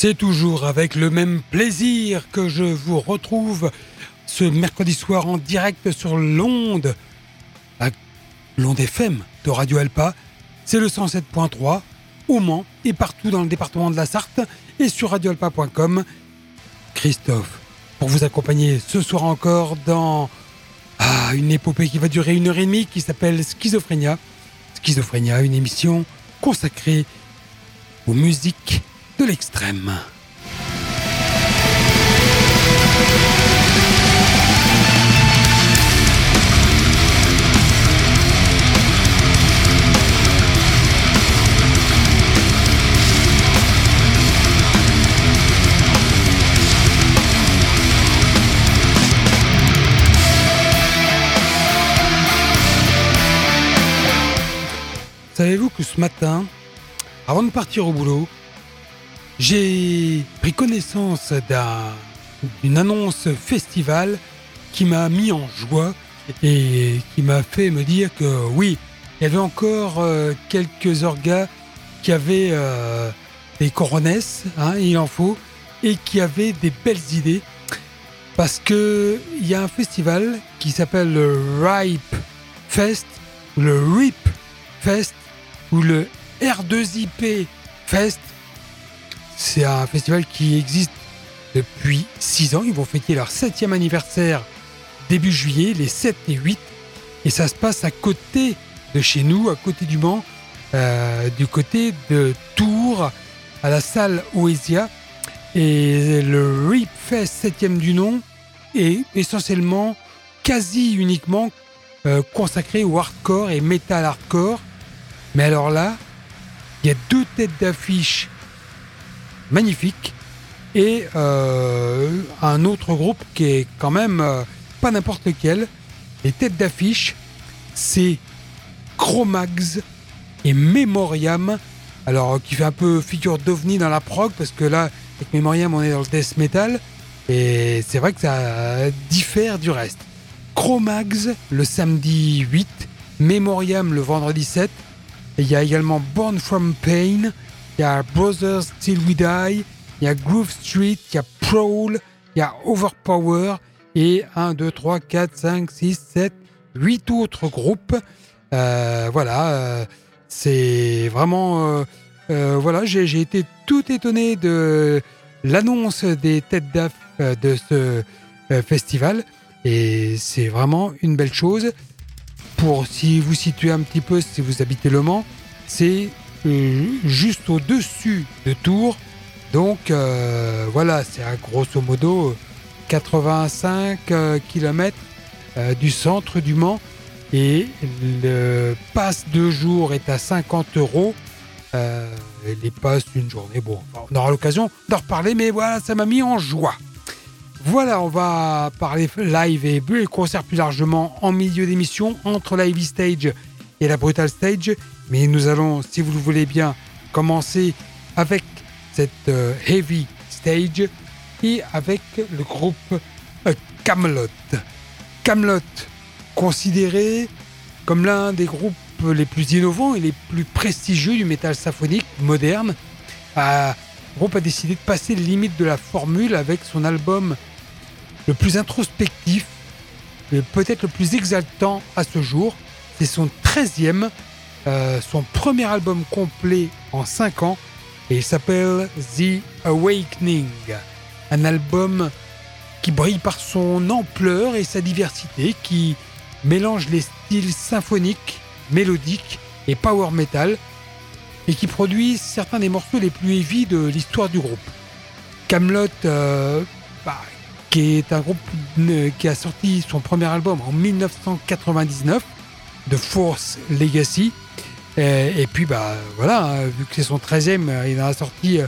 C'est toujours avec le même plaisir que je vous retrouve ce mercredi soir en direct sur l'onde, l'onde FM de Radio Alpa. C'est le 107.3 au Mans et partout dans le département de la Sarthe et sur radioalpa.com. Christophe, pour vous accompagner ce soir encore dans ah, une épopée qui va durer une heure et demie qui s'appelle Schizophrénia. Schizophrénia, une émission consacrée aux musiques de l'extrême. Savez-vous que ce matin, avant de partir au boulot, j'ai pris connaissance d'une annonce festival qui m'a mis en joie et qui m'a fait me dire que oui, il y avait encore euh, quelques orgas qui avaient euh, des coronesses, hein, il en faut, et qui avaient des belles idées. Parce que il y a un festival qui s'appelle le Ripe Fest, le RIP Fest, ou le R2IP Fest, c'est un festival qui existe depuis 6 ans. Ils vont fêter leur 7e anniversaire début juillet, les 7 et 8. Et ça se passe à côté de chez nous, à côté du Mans, euh, du côté de Tours, à la salle Oesia. Et le Rip Fest 7e du nom est essentiellement, quasi uniquement euh, consacré au hardcore et metal hardcore. Mais alors là, il y a deux têtes d'affiche magnifique. Et euh, un autre groupe qui est quand même euh, pas n'importe lequel. Les têtes d'affiche, c'est Chromags et Memoriam. Alors, qui fait un peu figure d'ovni dans la prog, parce que là, avec Memoriam, on est dans le death metal. Et c'est vrai que ça diffère du reste. Chromags le samedi 8, Memoriam le vendredi 7. Et il y a également Born from Pain il y a Brothers Till We Die, il y a Groove Street, il y a Prowl, il y a Overpower et 1, 2, 3, 4, 5, 6, 7, 8 autres groupes. Euh, voilà, euh, c'est vraiment. Euh, voilà, j'ai été tout étonné de l'annonce des têtes d'aff de ce festival et c'est vraiment une belle chose. Pour si vous situez un petit peu, si vous habitez Le Mans, c'est juste au-dessus de Tours. Donc euh, voilà, c'est à grosso modo 85 euh, km euh, du centre du Mans. Et le passe de jour est à 50 euros. les passes d'une journée, bon, on aura l'occasion d'en reparler, mais voilà, ça m'a mis en joie. Voilà, on va parler live et, et concert plus largement en milieu d'émission entre la Heavy Stage et la Brutal Stage. Mais nous allons, si vous le voulez bien, commencer avec cette euh, heavy stage et avec le groupe euh, Camelot. Camelot, considéré comme l'un des groupes les plus innovants et les plus prestigieux du métal symphonique moderne. le groupe a décidé de passer les limites de la formule avec son album le plus introspectif, peut-être le plus exaltant à ce jour. C'est son 13e, euh, son premier album complet en 5 ans, et il s'appelle The Awakening. Un album qui brille par son ampleur et sa diversité, qui mélange les styles symphoniques, mélodiques et power metal, et qui produit certains des morceaux les plus heavy de l'histoire du groupe. Camelot, euh, bah, qui est un groupe euh, qui a sorti son premier album en 1999, de Force Legacy. Et, puis, bah, voilà, hein, vu que c'est son 13e, il en a sorti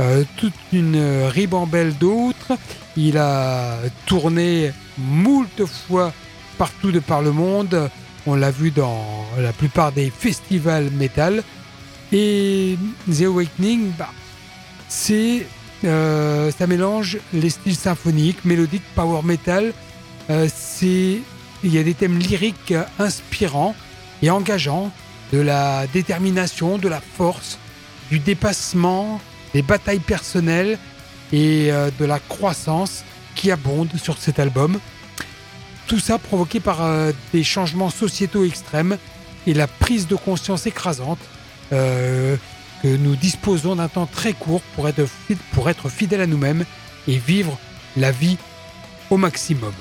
euh, toute une ribambelle d'autres. Il a tourné moult fois partout de par le monde. On l'a vu dans la plupart des festivals métal. Et The Awakening, bah, c'est euh, ça mélange les styles symphoniques, mélodiques, power metal. Euh, c'est il y a des thèmes lyriques inspirants et engageants, de la détermination, de la force, du dépassement, des batailles personnelles et euh, de la croissance qui abondent sur cet album. Tout ça provoqué par des changements sociétaux extrêmes et la prise de conscience écrasante euh, que nous disposons d'un temps très court pour être, pour être fidèles à nous-mêmes et vivre la vie au maximum.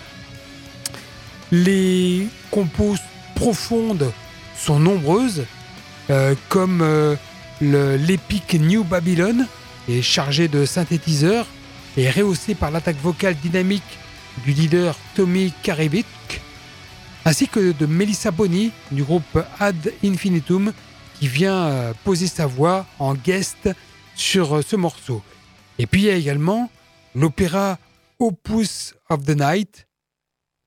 Les compos profondes sont nombreuses, euh, comme euh, l'épique New Babylon, est chargé de synthétiseurs et rehaussé par l'attaque vocale dynamique du leader Tommy Karevik, ainsi que de Melissa Boni du groupe Ad Infinitum qui vient euh, poser sa voix en guest sur ce morceau. Et puis il y a également l'opéra Opus of the Night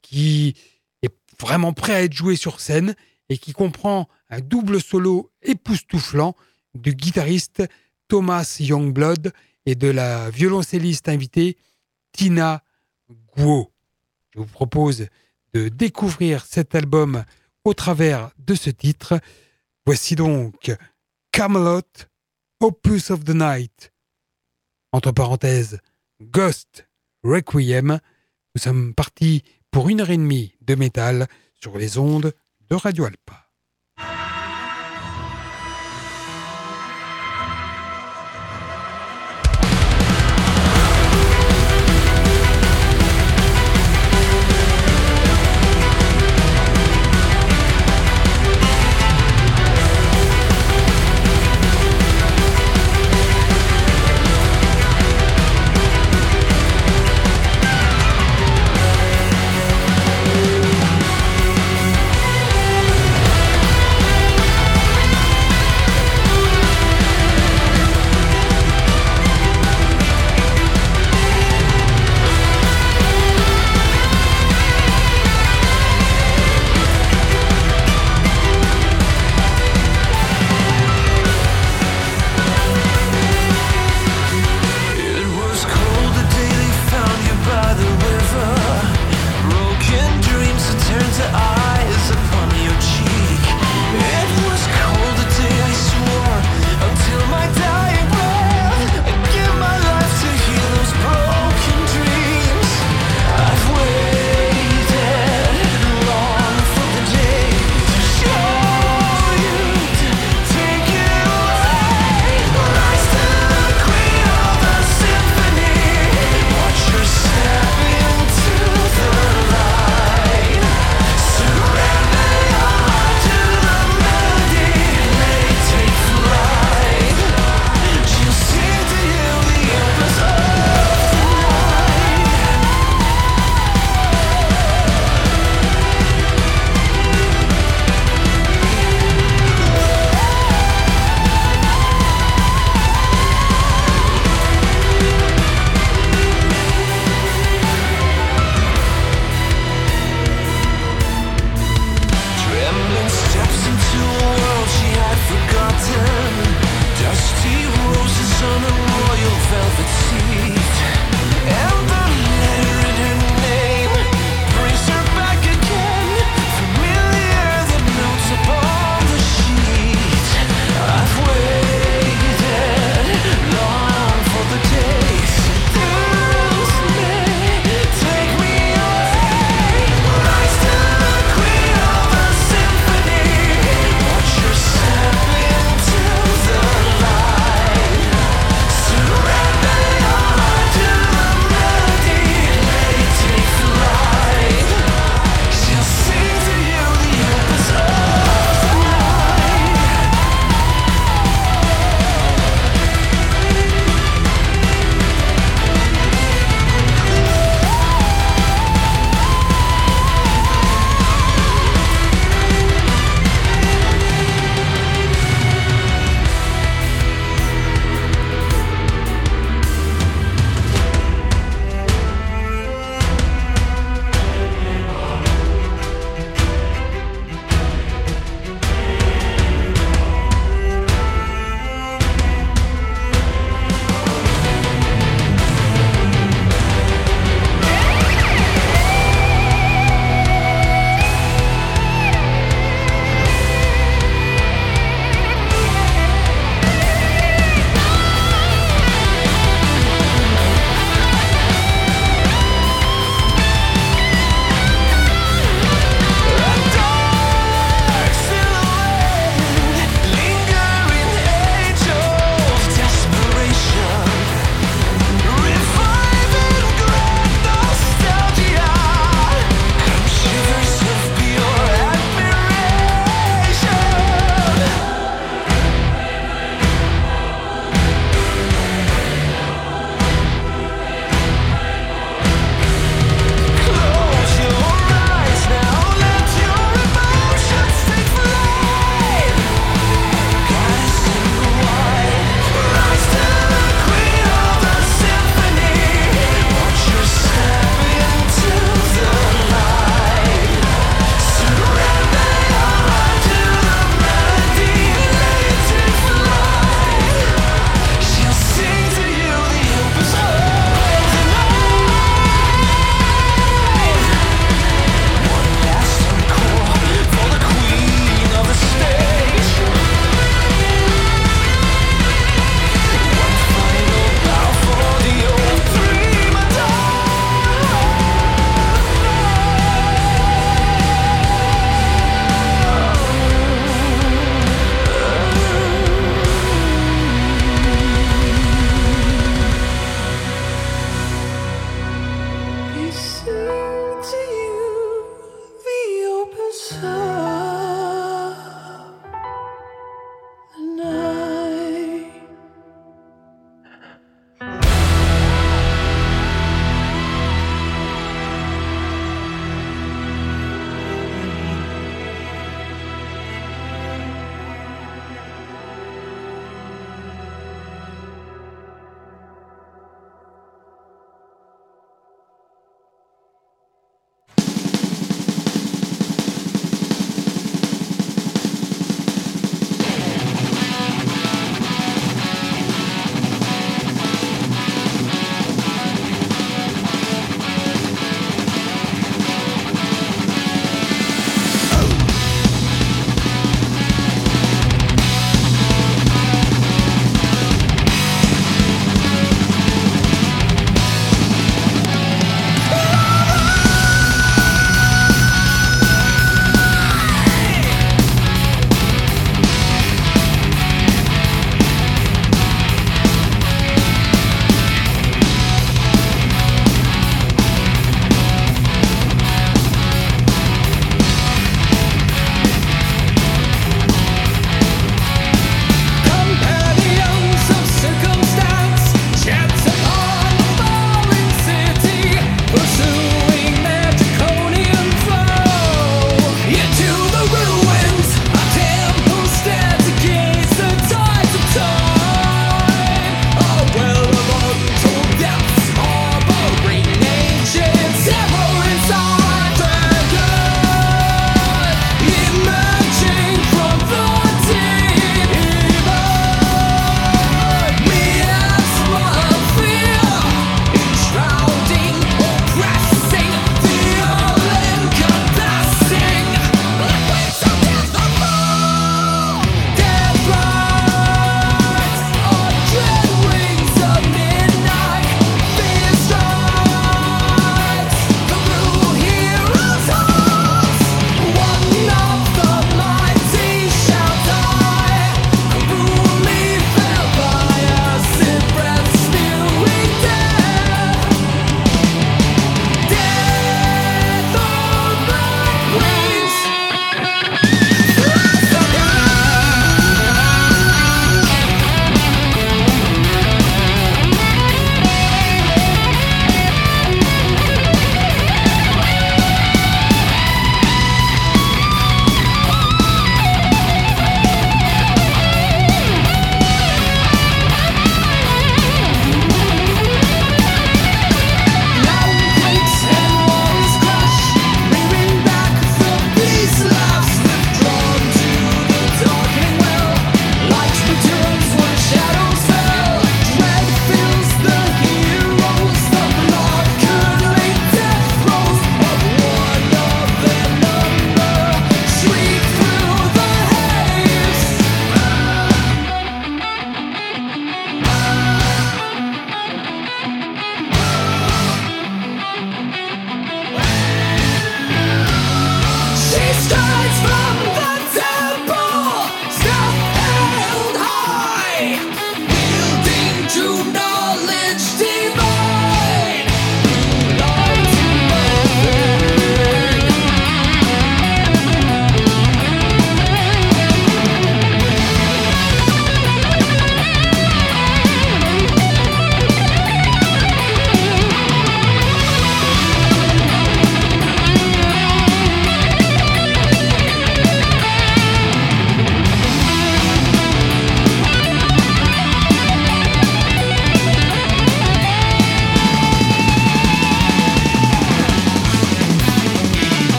qui est vraiment prêt à être joué sur scène et qui comprend un double solo époustouflant du guitariste Thomas Youngblood et de la violoncelliste invitée Tina Guo. Je vous propose de découvrir cet album au travers de ce titre. Voici donc Camelot, Opus of the Night. Entre parenthèses, Ghost Requiem. Nous sommes partis pour une heure et demie de métal sur les ondes de Radio Alpa.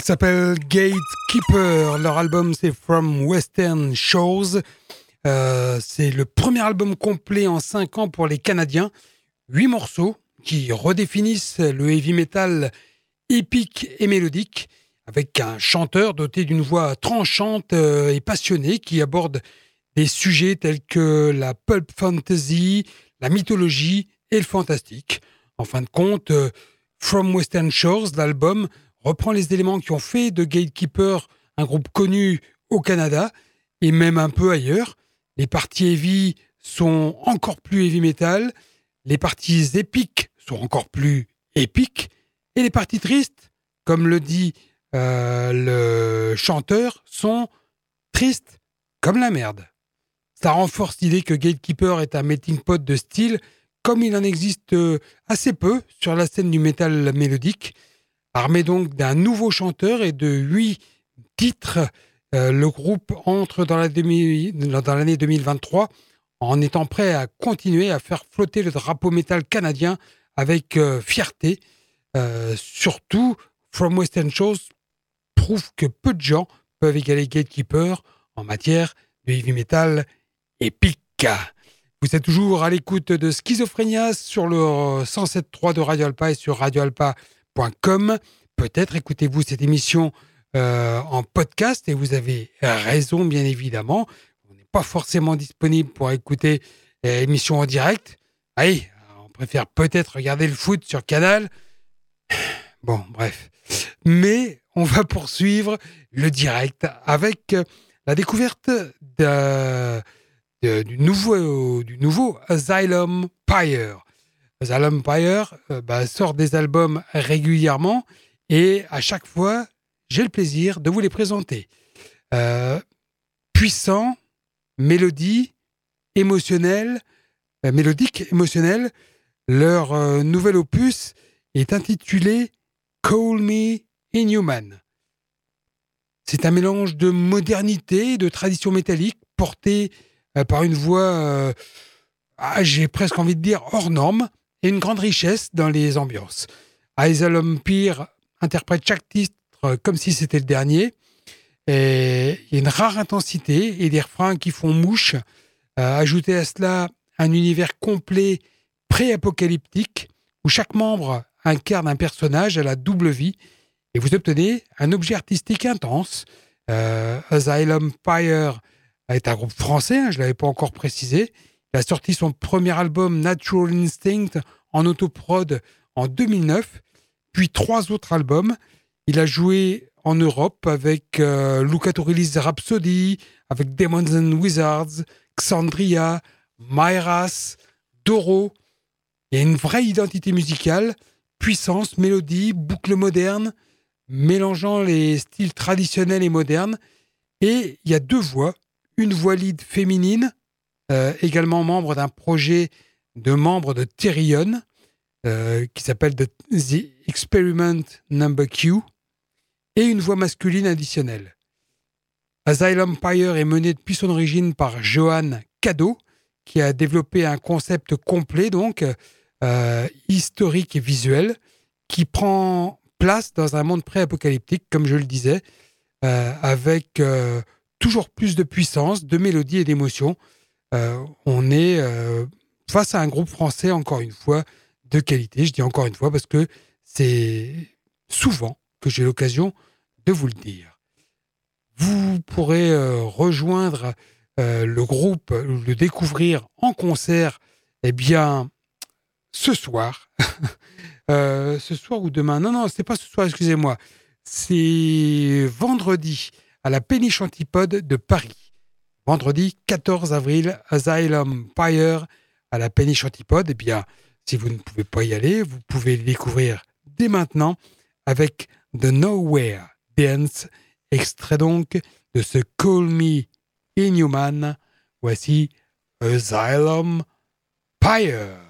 Il s'appelle Gatekeeper. Leur album, c'est From Western Shores. Euh, c'est le premier album complet en 5 ans pour les Canadiens. Huit morceaux qui redéfinissent le heavy metal épique et mélodique avec un chanteur doté d'une voix tranchante euh, et passionnée qui aborde des sujets tels que la pulp fantasy, la mythologie et le fantastique. En fin de compte, euh, From Western Shores, l'album, reprend les éléments qui ont fait de Gatekeeper un groupe connu au Canada et même un peu ailleurs. Les parties heavy sont encore plus heavy metal, les parties épiques sont encore plus épiques, et les parties tristes, comme le dit euh, le chanteur, sont tristes comme la merde. Ça renforce l'idée que Gatekeeper est un melting pot de style, comme il en existe euh, assez peu sur la scène du métal mélodique. Armé donc d'un nouveau chanteur et de huit titres, euh, le groupe entre dans l'année 2023 en étant prêt à continuer à faire flotter le drapeau métal canadien avec euh, fierté. Euh, surtout, From Western Shows prouve que peu de gens peuvent égaler Gatekeeper en matière de heavy metal épique. Vous êtes toujours à l'écoute de Schizophrénia sur le 107.3 de Radio Alpa et sur radioalpa.com. Peut-être écoutez-vous cette émission euh, en podcast et vous avez raison, bien évidemment. On n'est pas forcément disponible pour écouter l'émission en direct. Allez, on préfère peut-être regarder le foot sur Canal. Bon, bref. Mais on va poursuivre le direct avec la découverte du, nouveau, du nouveau Asylum Pyre. Asylum Pyre euh, bah, sort des albums régulièrement et à chaque fois, j'ai le plaisir de vous les présenter. Euh, puissant, mélodie, émotionnel, euh, mélodique, émotionnel. Leur nouvel opus est intitulé Call Me Inhuman. C'est un mélange de modernité et de tradition métallique porté par une voix, ah, j'ai presque envie de dire, hors norme et une grande richesse dans les ambiances. Asylum Pyre interprète chaque titre euh, comme si c'était le dernier. Et il y a une rare intensité et des refrains qui font mouche. Euh, ajouter à cela un univers complet pré-apocalyptique où chaque membre incarne un personnage à la double vie et vous obtenez un objet artistique intense. Euh, Asylum Fire est un groupe français, hein, je ne l'avais pas encore précisé. Il a sorti son premier album Natural Instinct en autoprod en 2009, puis trois autres albums. Il a joué en Europe avec euh, Luca Rhapsody, avec Demons and Wizards, Xandria, Myras, Doro. Il y a une vraie identité musicale, puissance, mélodie, boucle moderne, mélangeant les styles traditionnels et modernes. Et il y a deux voix, une voix lead féminine, euh, également membre d'un projet de membres de Therion, euh, qui s'appelle The, Experiment Number Q, et une voix masculine additionnelle. Asylum Empire est mené depuis son origine par Johan Cadeau, qui a développé un concept complet, donc euh, historique et visuel, qui prend place dans un monde pré-apocalyptique, comme je le disais, euh, avec toujours plus de puissance, de mélodie et d'émotion. On est face à un groupe français, encore une fois, de qualité. Je dis encore une fois parce que c'est souvent que j'ai l'occasion de vous le dire. Vous pourrez euh, rejoindre euh, le groupe, le découvrir en concert, eh bien, ce soir. Euh, ce soir ou demain Non, non, c'est pas ce soir, excusez-moi. C'est vendredi à la Péniche Antipode de Paris. Vendredi 14 avril, Asylum Fire à la Péniche Antipode. Eh bien, si vous ne pouvez pas y aller, vous pouvez le découvrir dès maintenant avec The Nowhere Dance, extrait donc de ce Call Me Inhuman. Voici Asylum Pyre.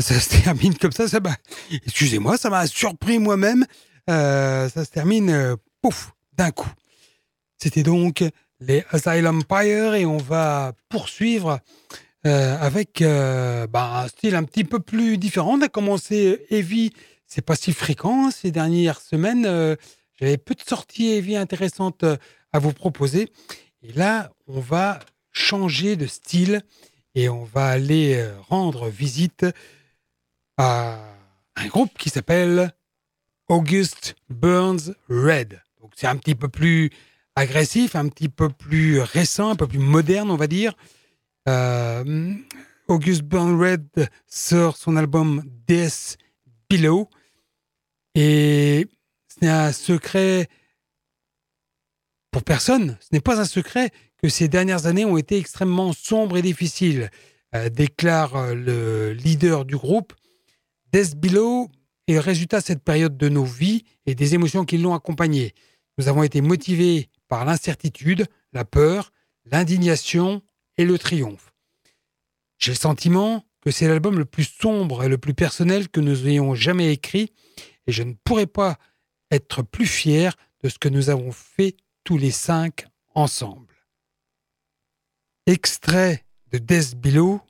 Ça se termine comme ça. ça Excusez-moi, ça m'a surpris moi-même. Euh, ça se termine, euh, pouf, d'un coup. C'était donc les Asylum Empire et on va poursuivre euh, avec bah, un style un petit peu plus différent. On a commencé Heavy, c'est pas si fréquent ces dernières semaines. J'avais peu de sorties Heavy intéressantes à vous proposer. Et là, on va changer de style et on va aller rendre visite à un groupe qui s'appelle August Burns Red. Donc c'est un petit peu plus agressif, un petit peu plus récent, un peu plus moderne, on va dire. Euh, August Burns Red sort son album Death Below. Et ce n'est un secret pour personne, ce n'est pas un secret que ces dernières années ont été extrêmement sombres et difficiles, euh, déclare le leader du groupe Death Below est le résultat de cette période de nos vies et des émotions qui l'ont accompagné. Nous avons été motivés par l'incertitude, la peur, l'indignation et le triomphe. J'ai le sentiment que c'est l'album le plus sombre et le plus personnel que nous ayons jamais écrit et je ne pourrais pas être plus fier de ce que nous avons fait tous les cinq ensemble. Extrait de Death Below,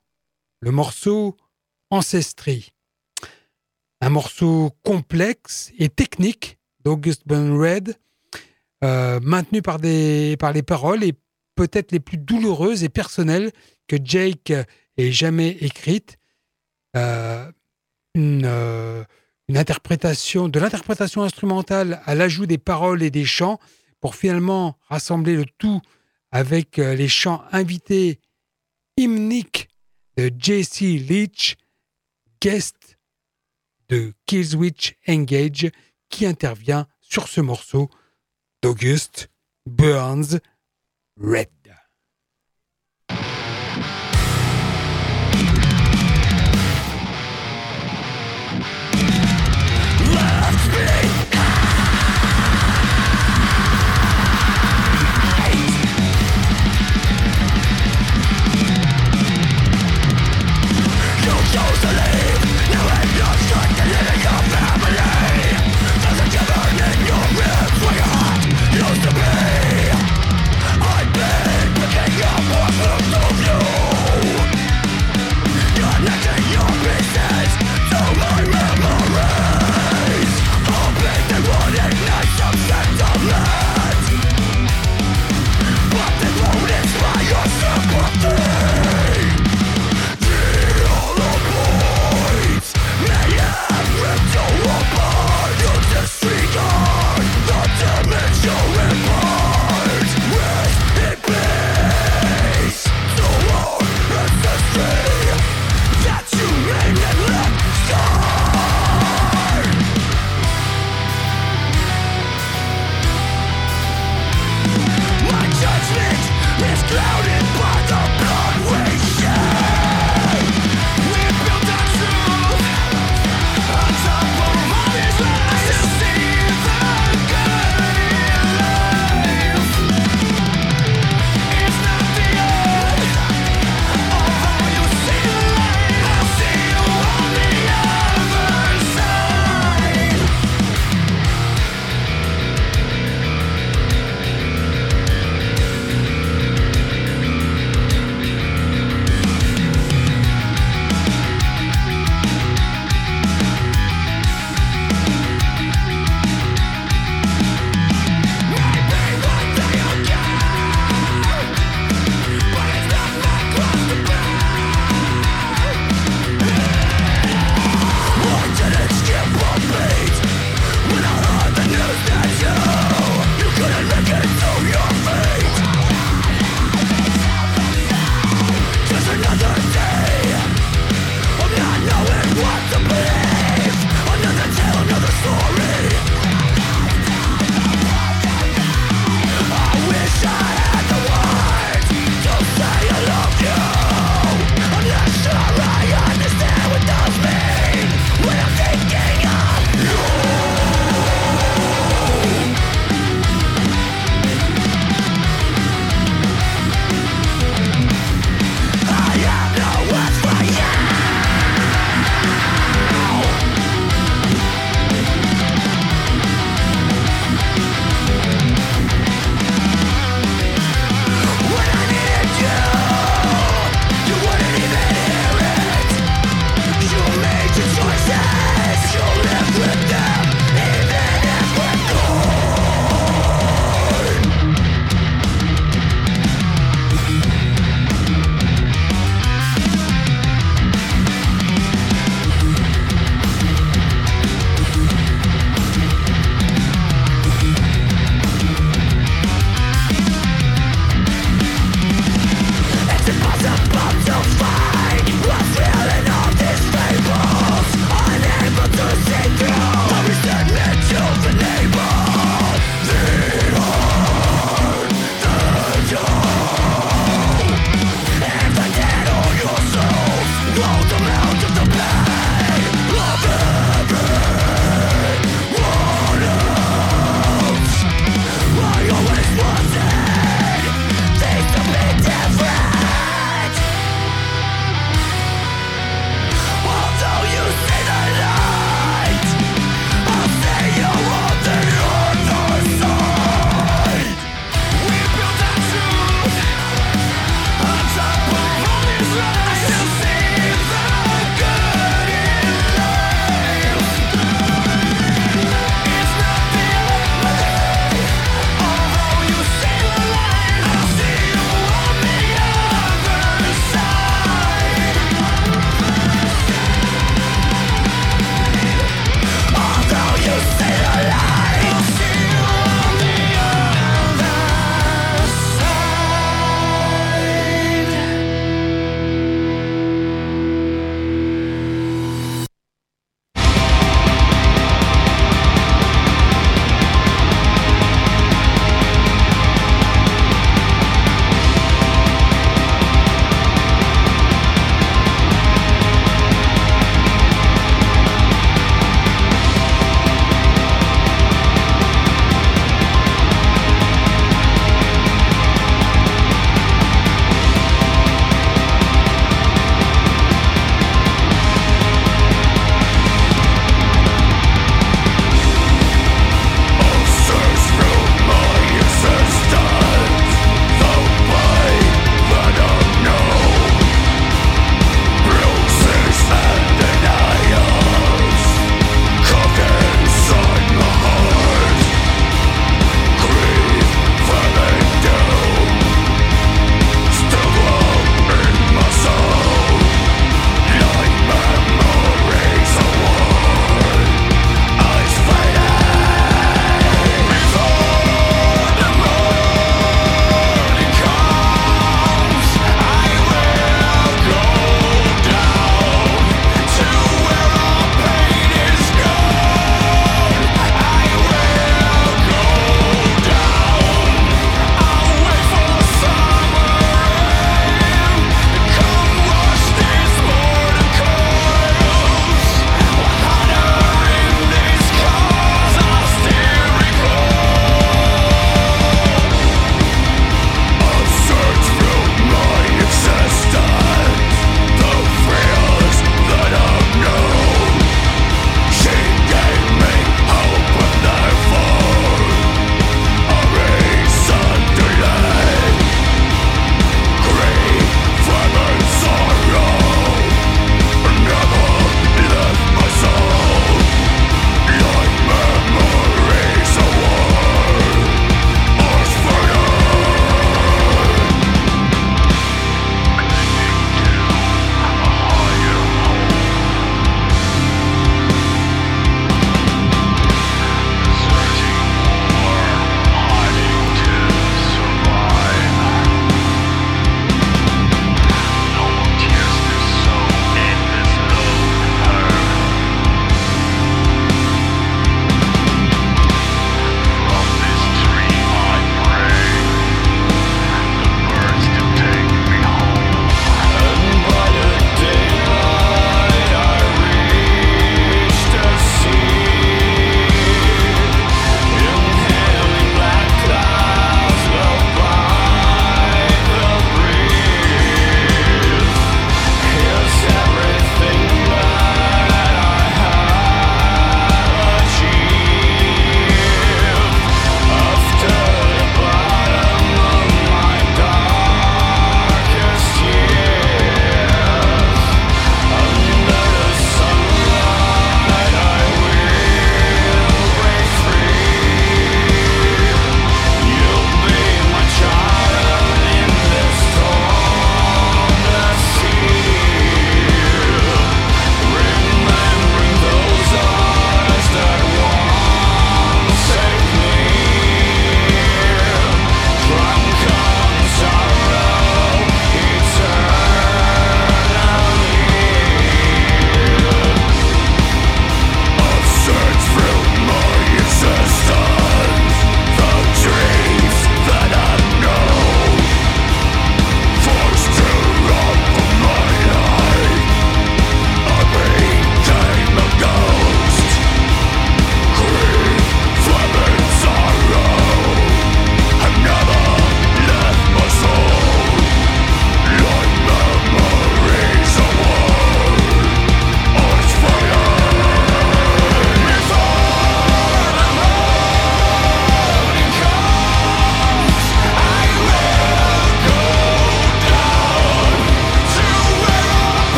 le morceau Ancestry un morceau complexe et technique d'August Red, euh, maintenu par, des, par les paroles et peut-être les plus douloureuses et personnelles que Jake ait jamais écrites. Euh, une, euh, une interprétation, de l'interprétation instrumentale à l'ajout des paroles et des chants pour finalement rassembler le tout avec euh, les chants invités hymniques de J.C. Leach, guest de Killswitch Engage, qui intervient sur ce morceau d'August Burns Red.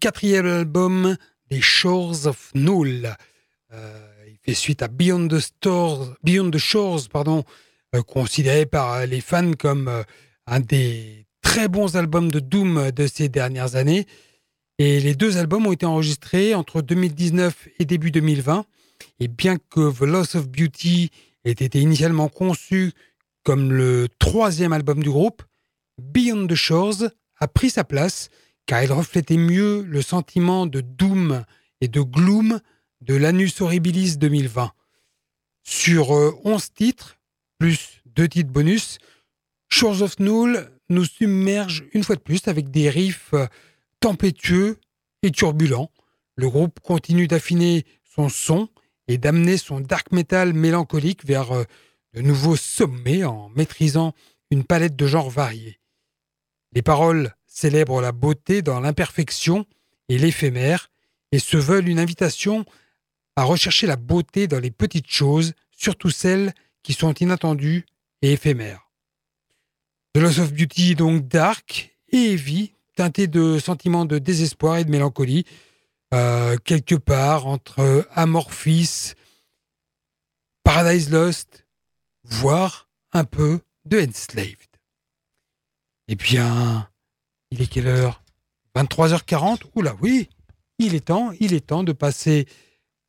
Quatrième album des Shores of Null. Euh, il fait suite à Beyond the, Stores, Beyond the Shores, pardon, euh, considéré par les fans comme euh, un des très bons albums de Doom de ces dernières années. Et les deux albums ont été enregistrés entre 2019 et début 2020. Et bien que The Loss of Beauty ait été initialement conçu comme le troisième album du groupe, Beyond the Shores a pris sa place car il reflétait mieux le sentiment de doom et de gloom de l'Anus Horribilis 2020. Sur 11 euh, titres, plus deux titres bonus, Shores of Null nous submerge une fois de plus avec des riffs euh, tempétueux et turbulents. Le groupe continue d'affiner son son et d'amener son dark metal mélancolique vers euh, de nouveaux sommets en maîtrisant une palette de genres variés. Les paroles célèbrent la beauté dans l'imperfection et l'éphémère et se veulent une invitation à rechercher la beauté dans les petites choses, surtout celles qui sont inattendues et éphémères. The Loss of Beauty est donc dark et heavy, teinté de sentiments de désespoir et de mélancolie, euh, quelque part entre Amorphis, Paradise Lost, voire un peu de Enslaved. Eh bien, il est quelle heure? 23h40 Oula, oui, il est temps, il est temps de passer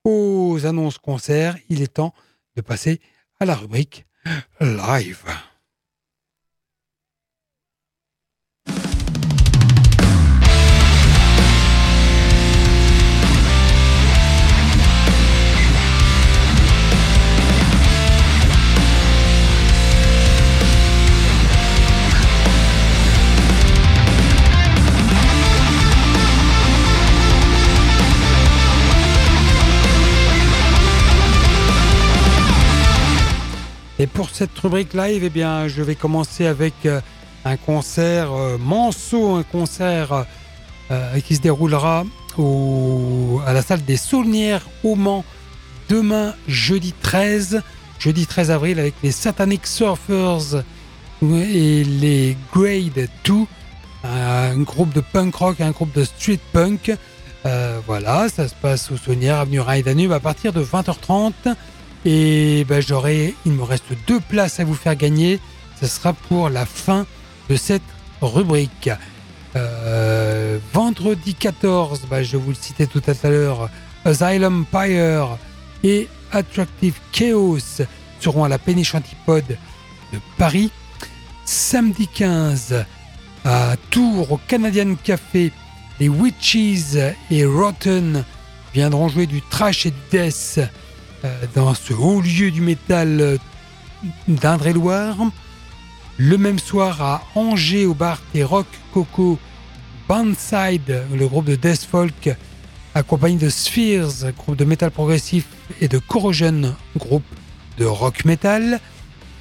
aux annonces concerts, il est temps de passer à la rubrique live. Cette rubrique live, eh bien, je vais commencer avec euh, un concert euh, manceau, un concert euh, qui se déroulera à la salle des Saulnières au Mans demain, jeudi 13, jeudi 13 avril, avec les Satanic Surfers et les Grade 2, un groupe de punk rock, un groupe de street punk. voilà, ça se passe aux Saulnières, avenue Rhin Danube, à partir de 20h30. Et j'aurai, il me reste deux places à vous faire gagner. Ce sera pour la fin de cette rubrique. Euh, vendredi 14, ben, je vous le citais tout à l'heure, Asylum Empire et Attractive Chaos seront à la péniche Antipode de Paris. Samedi 15, à Tours, au Canadian Café, les Witches et Rotten viendront jouer du trash et du death dans ce haut lieu du métal euh, d'Indre-et-Loire. Le même soir à Angers au bar des Rock Coco Bandside, le groupe de death folk accompagné de Spheres, groupe de métal progressif, et de Corrosion, groupe de rock metal.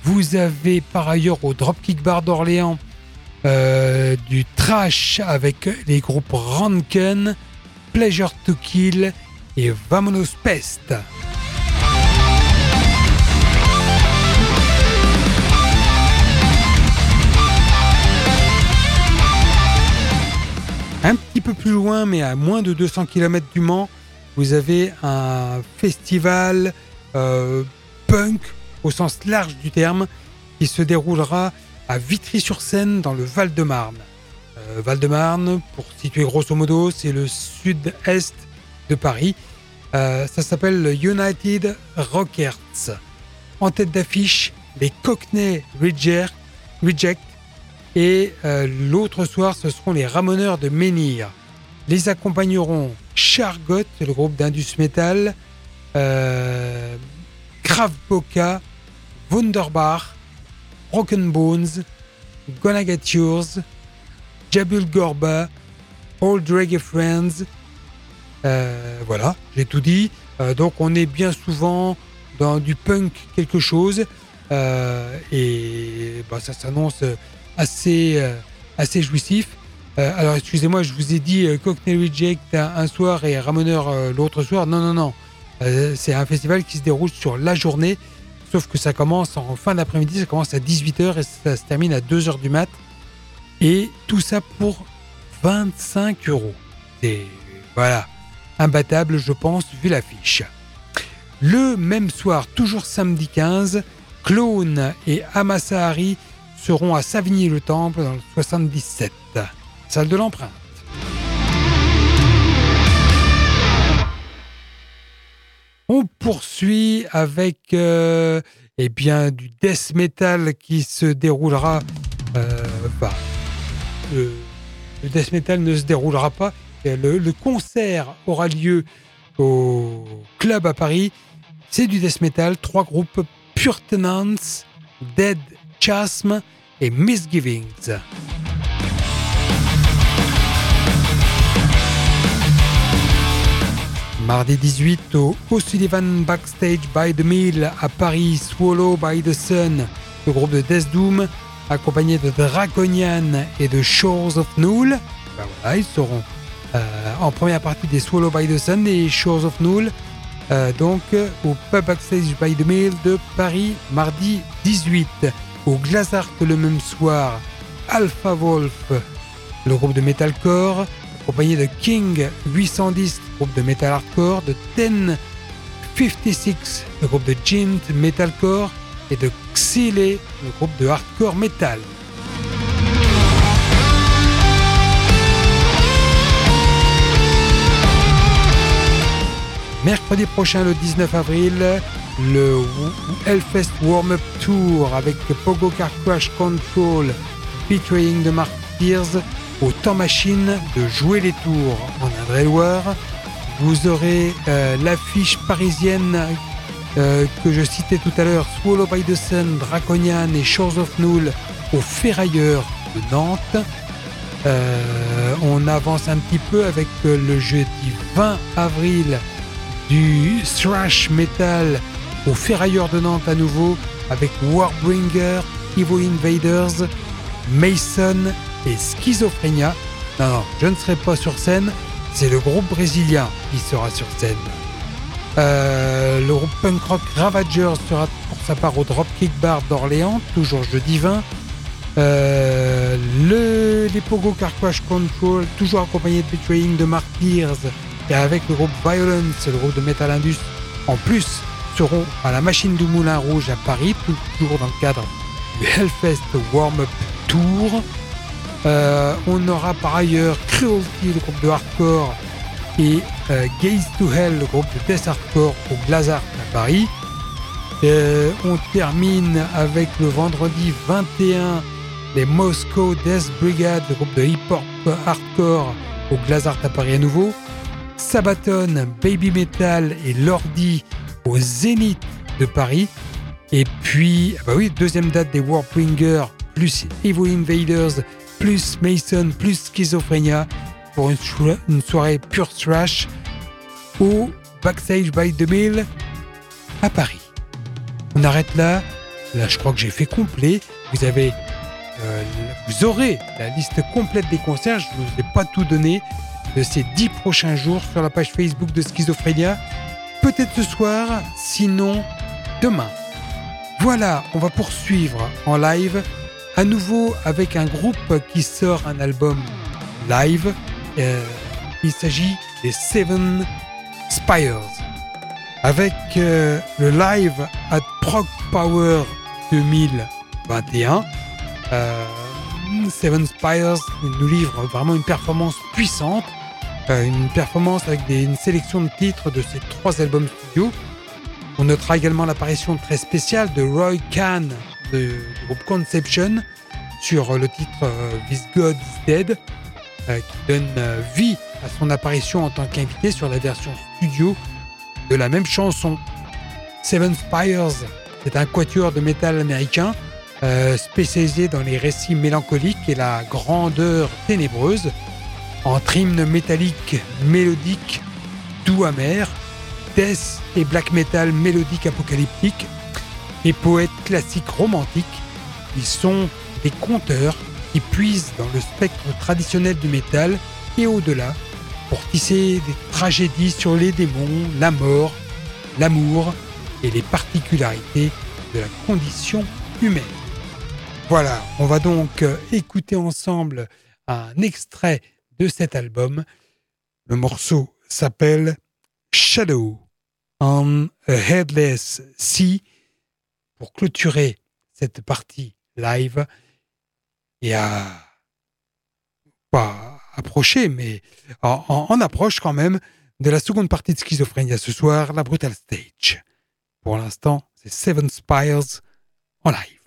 Vous avez par ailleurs au Dropkick Bar d'Orléans euh, du trash avec les groupes Ranken, Pleasure to Kill et Vamonos Pest. Un petit peu plus loin, mais à moins de 200 km du Mans, vous avez un festival euh, punk au sens large du terme qui se déroulera à Vitry-sur-Seine dans le Val-de-Marne. Euh, Val-de-Marne, pour situer grosso modo, c'est le sud-est de Paris. Euh, ça s'appelle le United Rockers. En tête d'affiche, les Cockney Reject et euh, l'autre soir, ce seront les Ramoneurs de Menhir. Les accompagneront Chargot, le groupe d'Indus Metal, euh, Krav Boca, Wunderbar, Broken Bones, Yours, Jabul Gorba, Old Reggae Friends. Euh, voilà, j'ai tout dit. Euh, donc on est bien souvent dans du punk quelque chose. et bah, ça s'annonce assez, euh, assez jouissif. Euh, alors excusez-moi, je vous ai dit euh, Cockney Reject un soir et Ramoneur l'autre soir. Non, non, non. c'est un festival qui se déroule sur la journée, sauf que ça commence en fin d'après-midi, ça commence à 18h et ça se termine à 2h du mat. Et tout ça pour 25 euros. C'est voilà, imbattable, je pense, vu l'affiche. Le même soir, toujours samedi 15, Clone et Amasahari seront à Savigny-le-Temple dans le 77, salle de l'empreinte. On poursuit avec euh, eh bien, du death metal qui se déroulera. Euh, le, death metal ne se déroulera pas. Le, le concert aura lieu au club à Paris. C'est du death metal. Trois groupes Pure Tenants, Dead Chasm et Misgivings. Mardi 18 au O'Sullivan Backstage by the Mill à Paris, Swallow by the Sun, le groupe de Death Doom, accompagné de Draconian et de Shores of Null. Ben ils seront euh, en première partie des Swallow by the Sun et Shores of Null, euh, donc au Pub Backstage by the Mill de Paris, mardi 18. Au Glazart le même soir, Alpha Wolf, le groupe de metalcore, accompagné de King 810, groupe de metal hardcore, de 1056, le groupe de Jint metalcore, et de Xile, le groupe de hardcore metal. Mercredi prochain, le 19 avril, le Hellfest Warm-Up Tour avec Pogo Car Crash Control featuring de Martyrs au temps machine de jouer les tours en Indre-et-Loire. Vous aurez euh, l'affiche parisienne euh, que je citais tout à l'heure, Swallow by the Sun, Draconian et Shores of Null au Ferrailleur de Nantes. Euh, on avance un petit peu avec le jeudi 20 avril du thrash metal au Ferrailleur de Nantes à nouveau avec Warbringer, Evil Invaders, Mason et Schizophrénia. Non, non, je ne serai pas sur scène, c'est le groupe brésilien qui sera sur scène. Euh, le groupe punk rock Ravagers sera pour sa part au Dropkick Bar d'Orléans, toujours jeudi 20. Euh, le, les Pogo Car Control, toujours accompagné de Betraying de Martyrs et avec le groupe Violence, le groupe de Metal Indus, en plus à la machine du Moulin Rouge à Paris, toujours dans le cadre du Hellfest Warm-Up Tour. Euh, on aura par ailleurs Cruelty, le groupe de hardcore, et euh, Gaze to Hell, le groupe de death hardcore au Blazart à Paris. Euh, on termine avec le vendredi 21 les Moscow Death Brigade, le groupe de hip-hop hardcore au Glazart à Paris à nouveau. Sabaton, Baby Metal et Lordi au Zénith de Paris. Et puis, ah bah oui, deuxième date des Warbringer plus Evil Invaders plus Mason plus Schizophrénia pour une, soirée pure thrash au Backstage by the Mill à Paris. On arrête là. Là, je crois que j'ai fait complet. Vous avez, euh, vous aurez la liste complète des concerts. Je ne vous ai pas tout donné de ces dix prochains jours sur la page Facebook de Schizophrénia. Peut-être ce soir, sinon demain. Voilà, on va poursuivre en live à nouveau avec un groupe qui sort un album live. Euh, il s'agit des Seven Spires. Avec euh, le live at Prog Power 2021. Euh, Seven Spires nous livre vraiment une performance puissante. Une performance avec une sélection de titres de ces trois albums studio. On notera également l'apparition très spéciale de Roy Kahn du groupe Conception sur le titre euh, This God is Dead, euh, qui donne euh, vie à son apparition en tant qu'invité sur la version studio de la même chanson. Seven Spires, c'est un quatuor de métal américain spécialisé dans les récits mélancoliques et la grandeur ténébreuse, en hymne métallique mélodique doux amer, death et black metal mélodique apocalyptique, et poètes classiques romantiques. Ils sont des conteurs qui puisent dans le spectre traditionnel du métal et au-delà pour tisser des tragédies sur les démons, la mort, l'amour et les particularités de la condition humaine. Voilà, on va donc euh, écouter ensemble un extrait de cet album. Le morceau s'appelle Shadow on a Headless Sea pour clôturer cette partie live et à pas approcher, mais en, approche quand même de la seconde partie de Schizophrénia ce soir, la Brutal Stage. Pour l'instant, c'est Seven Spires en live.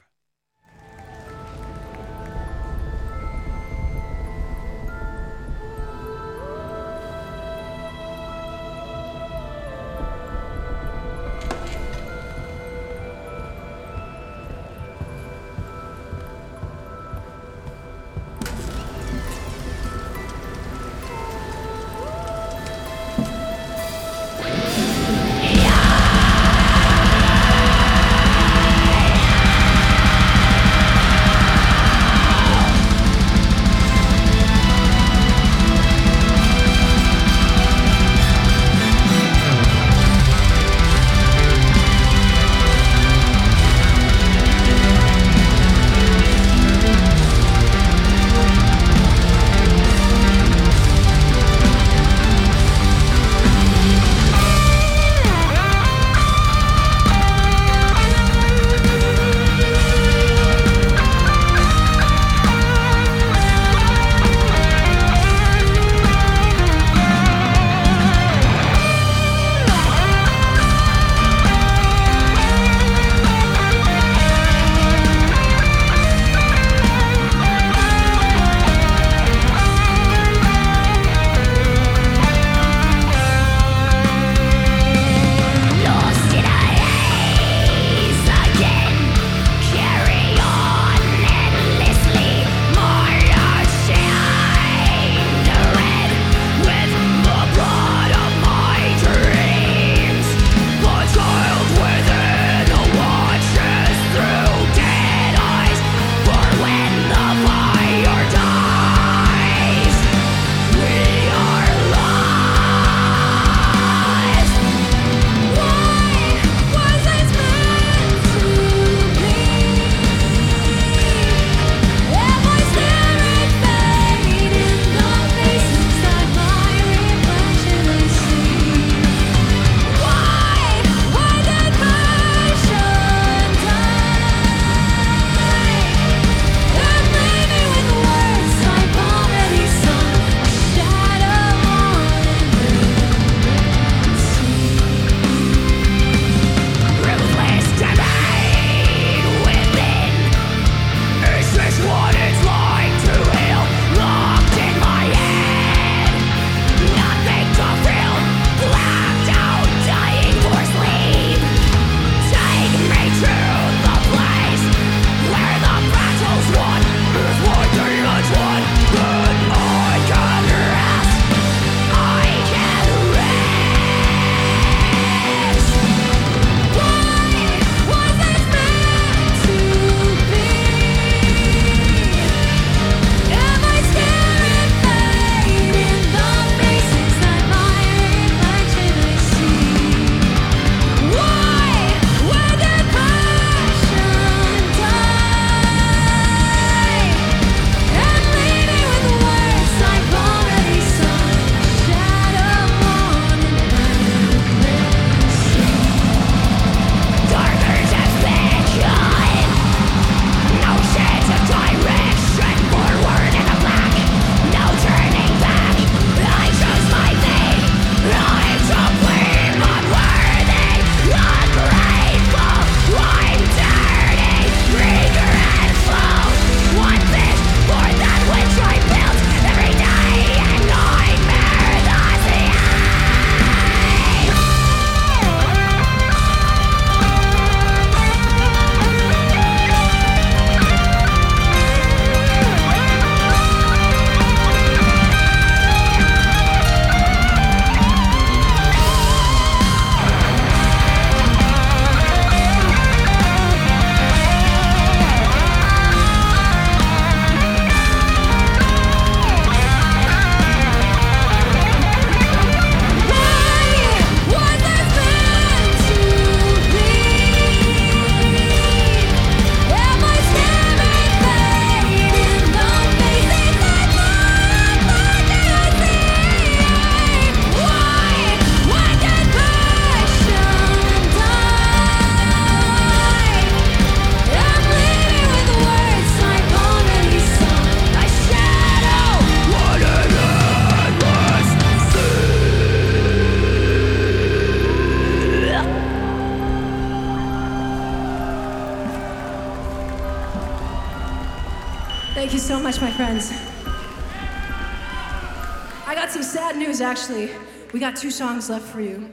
Got two songs left for you.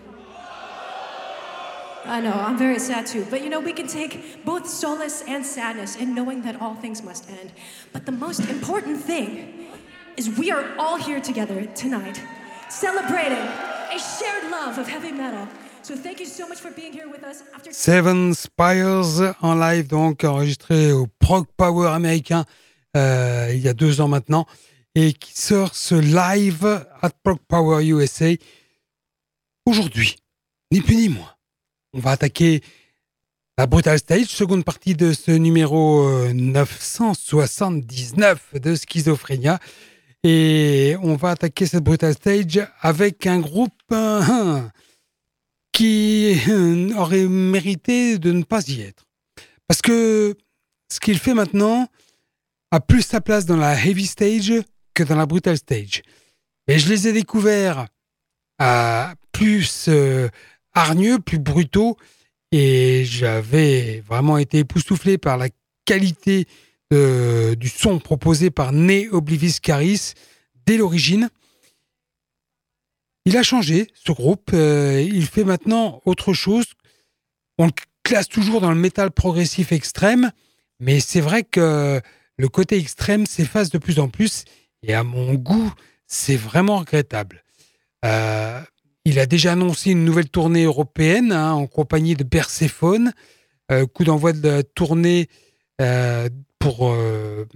I know, I'm very sad too. But you know, we can take both solace and sadness in knowing that all things must end. But the most important thing is we are all here together tonight, celebrating a shared love of heavy metal. So thank you so much for being here with us Seven Spires en live, donc enregistré au Prog Power américain euh, il y a deux ans maintenant, et qui sort ce live at Prog Power USA aujourd'hui, ni plus ni moins. On va attaquer la Brutal Stage, seconde partie de ce numéro euh, 979 de Schizophrénia. Et on va attaquer cette Brutal Stage avec un groupe euh, qui euh, aurait mérité de ne pas y être. Parce que ce qu'il fait maintenant a plus sa place dans la Heavy Stage que dans la Brutal Stage. Et je les ai découverts plus euh, hargneux, plus brutaux, et j'avais vraiment été époustouflé par la qualité de- du son proposé par Ne Oblivis Caris dès l'origine. Il a changé, ce groupe. euh, il fait maintenant autre chose. On le classe toujours dans le métal progressif extrême, mais c'est vrai que le côté extrême s'efface de plus en plus, et à mon goût, c'est vraiment regrettable. Euh, il a déjà annoncé une nouvelle tournée européenne hein, en compagnie de Perséphone. Euh, coup d'envoi de la tournée euh, pour euh,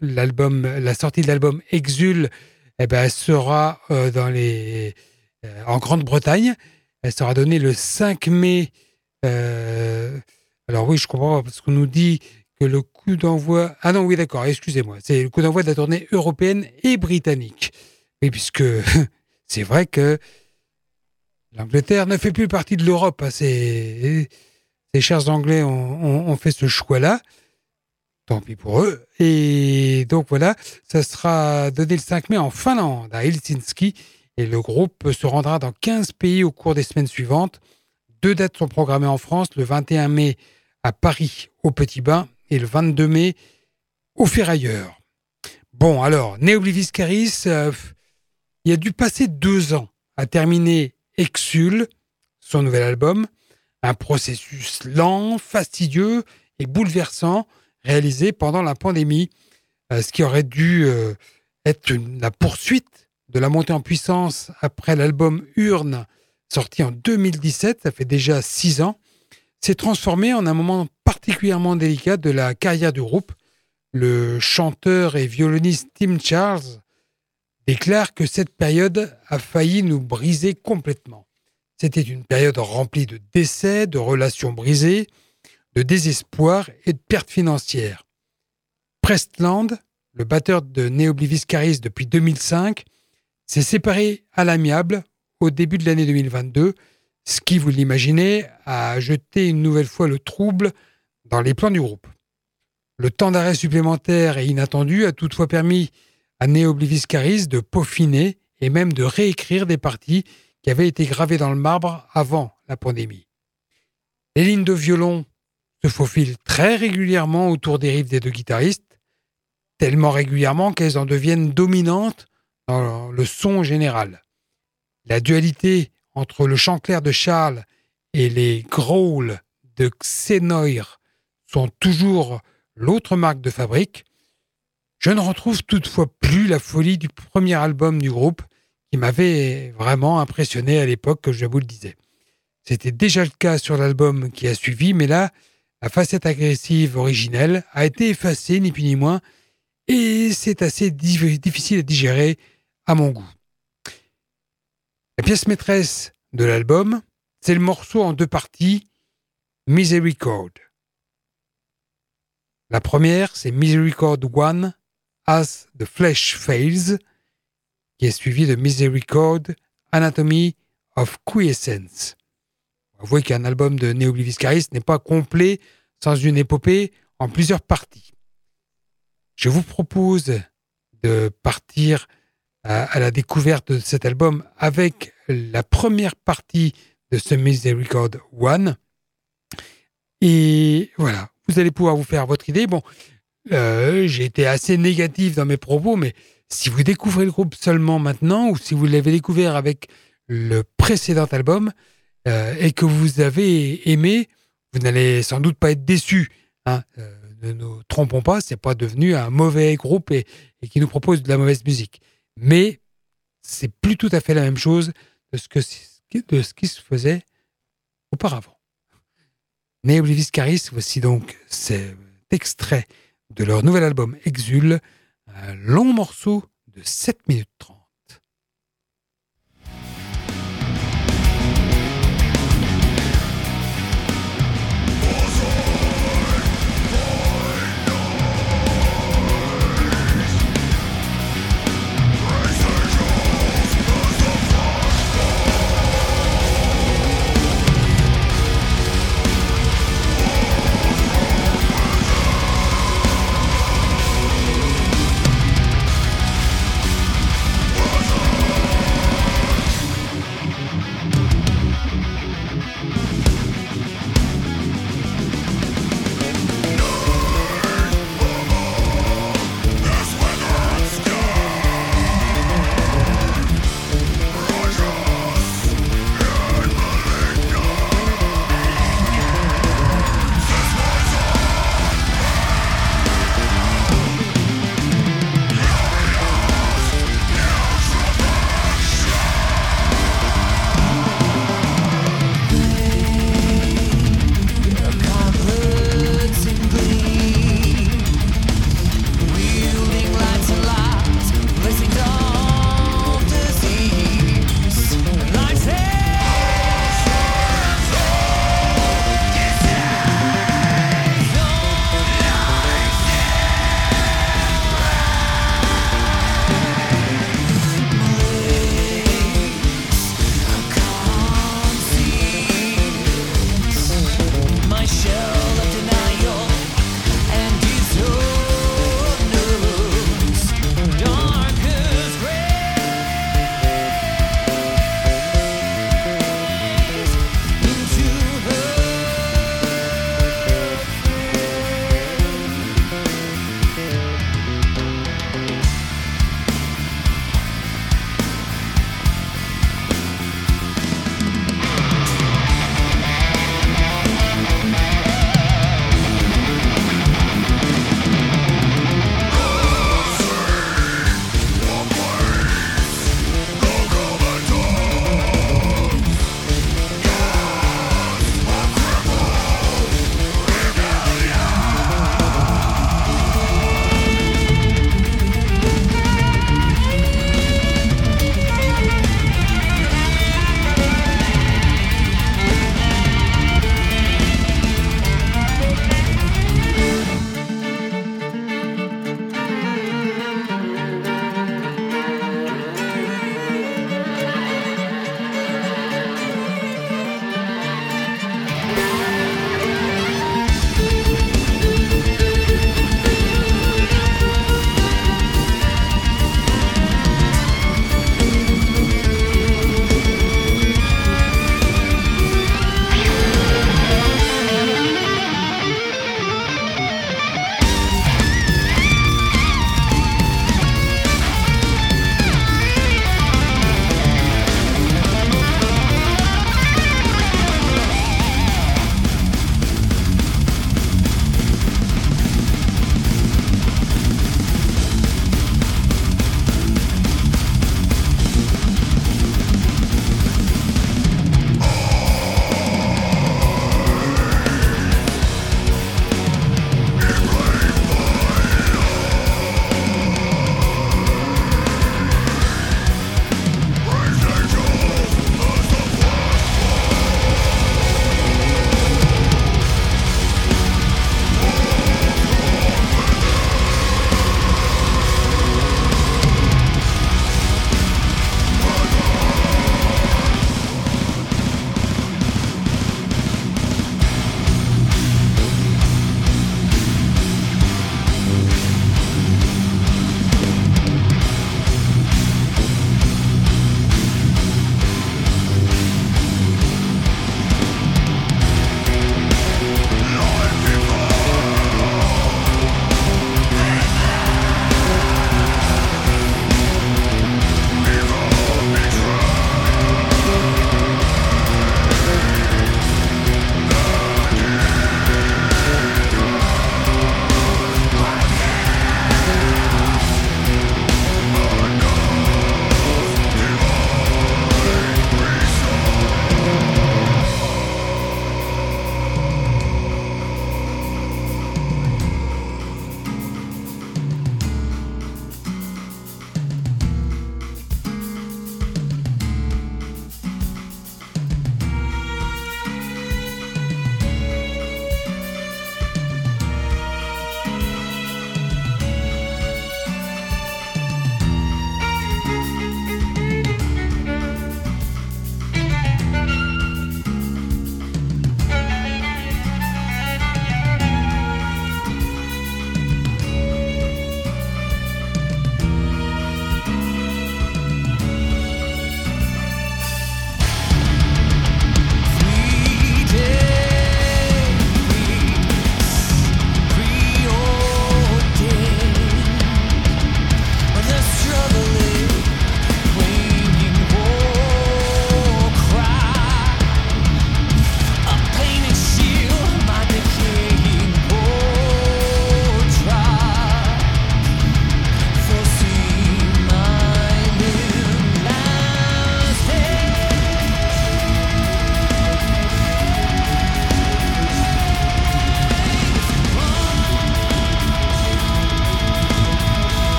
l'album, la sortie de l'album Exul eh ben, sera dans les, en Grande-Bretagne. Elle sera donnée le 5 mai. alors oui, je comprends parce qu'on nous dit que le coup d'envoi... Ah non, oui, d'accord, excusez-moi. C'est le coup d'envoi de la tournée européenne et britannique. Oui, puisque c'est vrai que l'Angleterre ne fait plus partie de l'Europe. hein. Ces, chers Anglais ont, fait ce choix-là. Tant pis pour eux. Et donc voilà, ça sera donné le 5 mai en Finlande, à Helsinki. Et le groupe se rendra dans 15 pays au cours des semaines suivantes. Deux dates sont programmées en France, le 21 mai à Paris, au Petit Bain, et le 22 mai au Ferrailleur. Bon, alors, Neoblivis Caris, euh, il a dû passer deux ans à terminer Exul, son nouvel album, un processus lent, fastidieux et bouleversant réalisé pendant la pandémie, euh, ce qui aurait dû euh, être la poursuite de la montée en puissance après l'album Urne, sorti en 2017, ça fait déjà six ans, s'est transformé en un moment particulièrement délicat de la carrière du groupe. Le chanteur et violoniste Tim Charles déclare que cette période a failli nous briser complètement. C'était une période remplie de décès, de relations brisées, de désespoir et de pertes financières. Prestland, le batteur de Neoblivis Caris depuis 2005, s'est séparé à l'amiable au début de l'année 2022, ce qui, vous l'imaginez, a jeté une nouvelle fois le trouble dans les plans du groupe. Le temps d'arrêt supplémentaire et inattendu a toutefois permis à Neoblivis Caris de peaufiner et même de réécrire des parties qui avaient été gravées dans le marbre avant la pandémie. Les lignes de violon se faufilent très régulièrement autour des riffs des deux guitaristes, tellement régulièrement qu'elles en deviennent dominantes dans le son général. La dualité entre le chant clair de Charles et les growls de Xenoir sont toujours l'autre marque de fabrique. Je ne retrouve toutefois plus la folie du premier album du groupe qui m'avait vraiment impressionné à l'époque, que je vous le disais. C'était déjà le cas sur l'album qui a suivi, mais là, la facette agressive originelle a été effacée, ni plus ni moins, et c'est assez difficile à digérer à mon goût. La pièce maîtresse de l'album, c'est le morceau en deux parties, Misericord. La première, c'est Misericord One, As the Flesh Fails, qui est suivi de Misericord, Anatomy of Quiescence. Avouez qu'un album de Caris n'est pas complet sans une épopée en plusieurs parties. Je vous propose de partir à, à la découverte de cet album avec la première partie de ce Misericord One. Et voilà, vous allez pouvoir vous faire votre idée. Bon, euh, j'ai été assez négatif dans mes propos, mais si vous découvrez le groupe seulement maintenant, ou si vous l'avez découvert avec le précédent album, euh, et que vous avez aimé, vous n'allez sans doute pas être déçu. Hein. Euh, ne nous trompons pas, c'est pas devenu un mauvais groupe et, qui nous propose de la mauvaise musique. Mais c'est plus tout à fait la même chose de ce, que, de ce qui se faisait auparavant. Neoblivis Caris, voici donc cet extrait de leur nouvel album Exul, un long morceau de 7 minutes 30.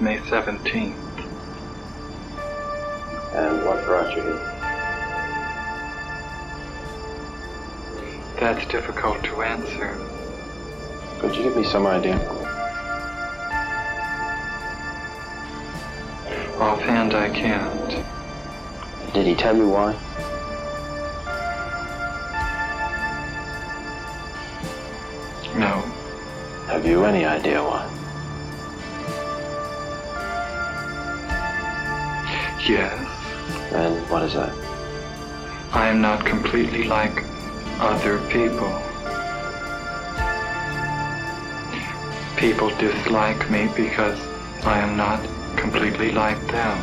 May 17th. And what brought you here? That's difficult to answer. Could you give me some idea? Offhand, I can't. Did he tell you why? No. Have you any idea why? Yes. And what is that? I am not completely like other people. People dislike me because I am not completely like them.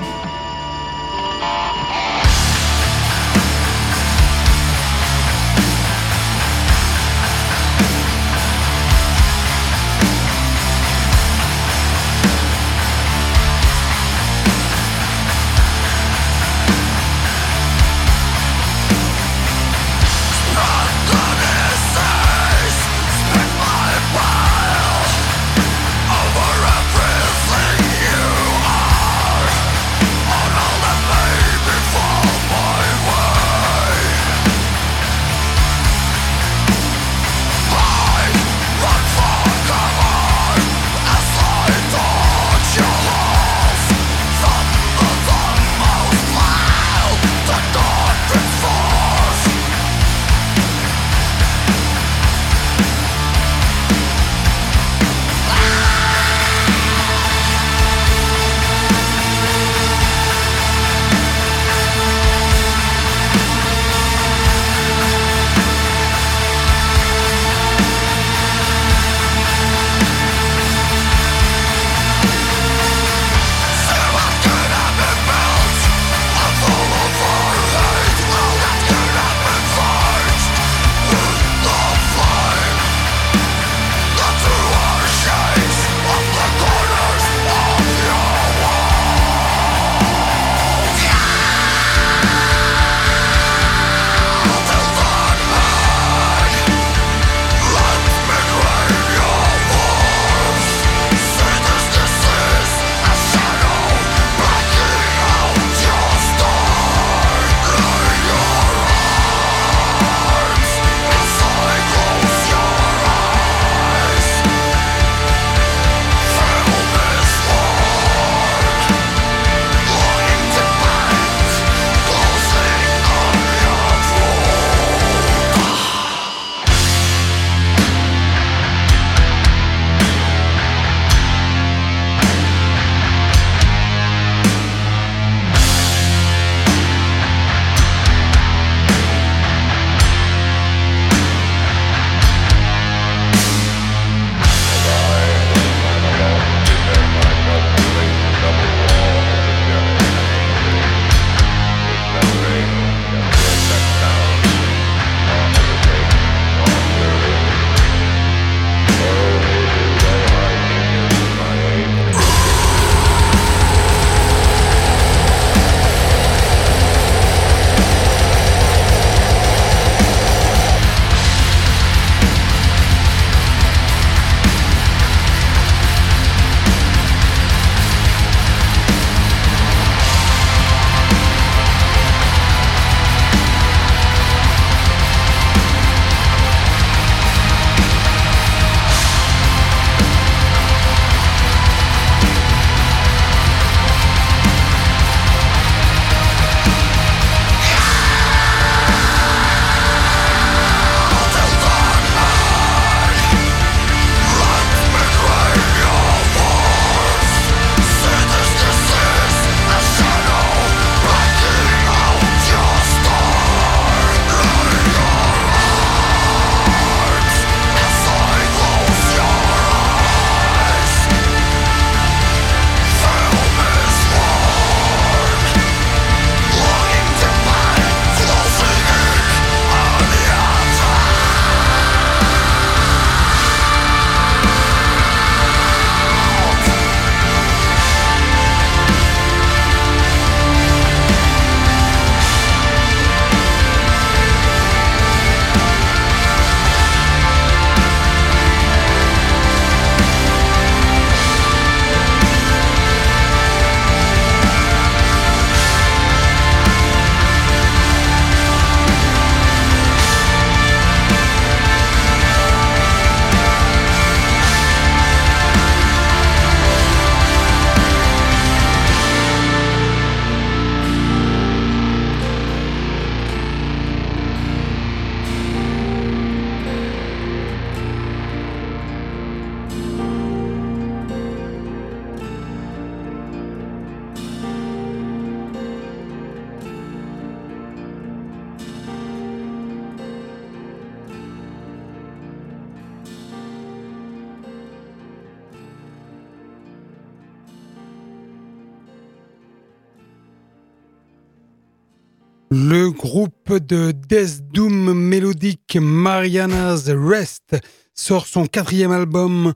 De Death Doom mélodique Mariana's Rest sort son quatrième album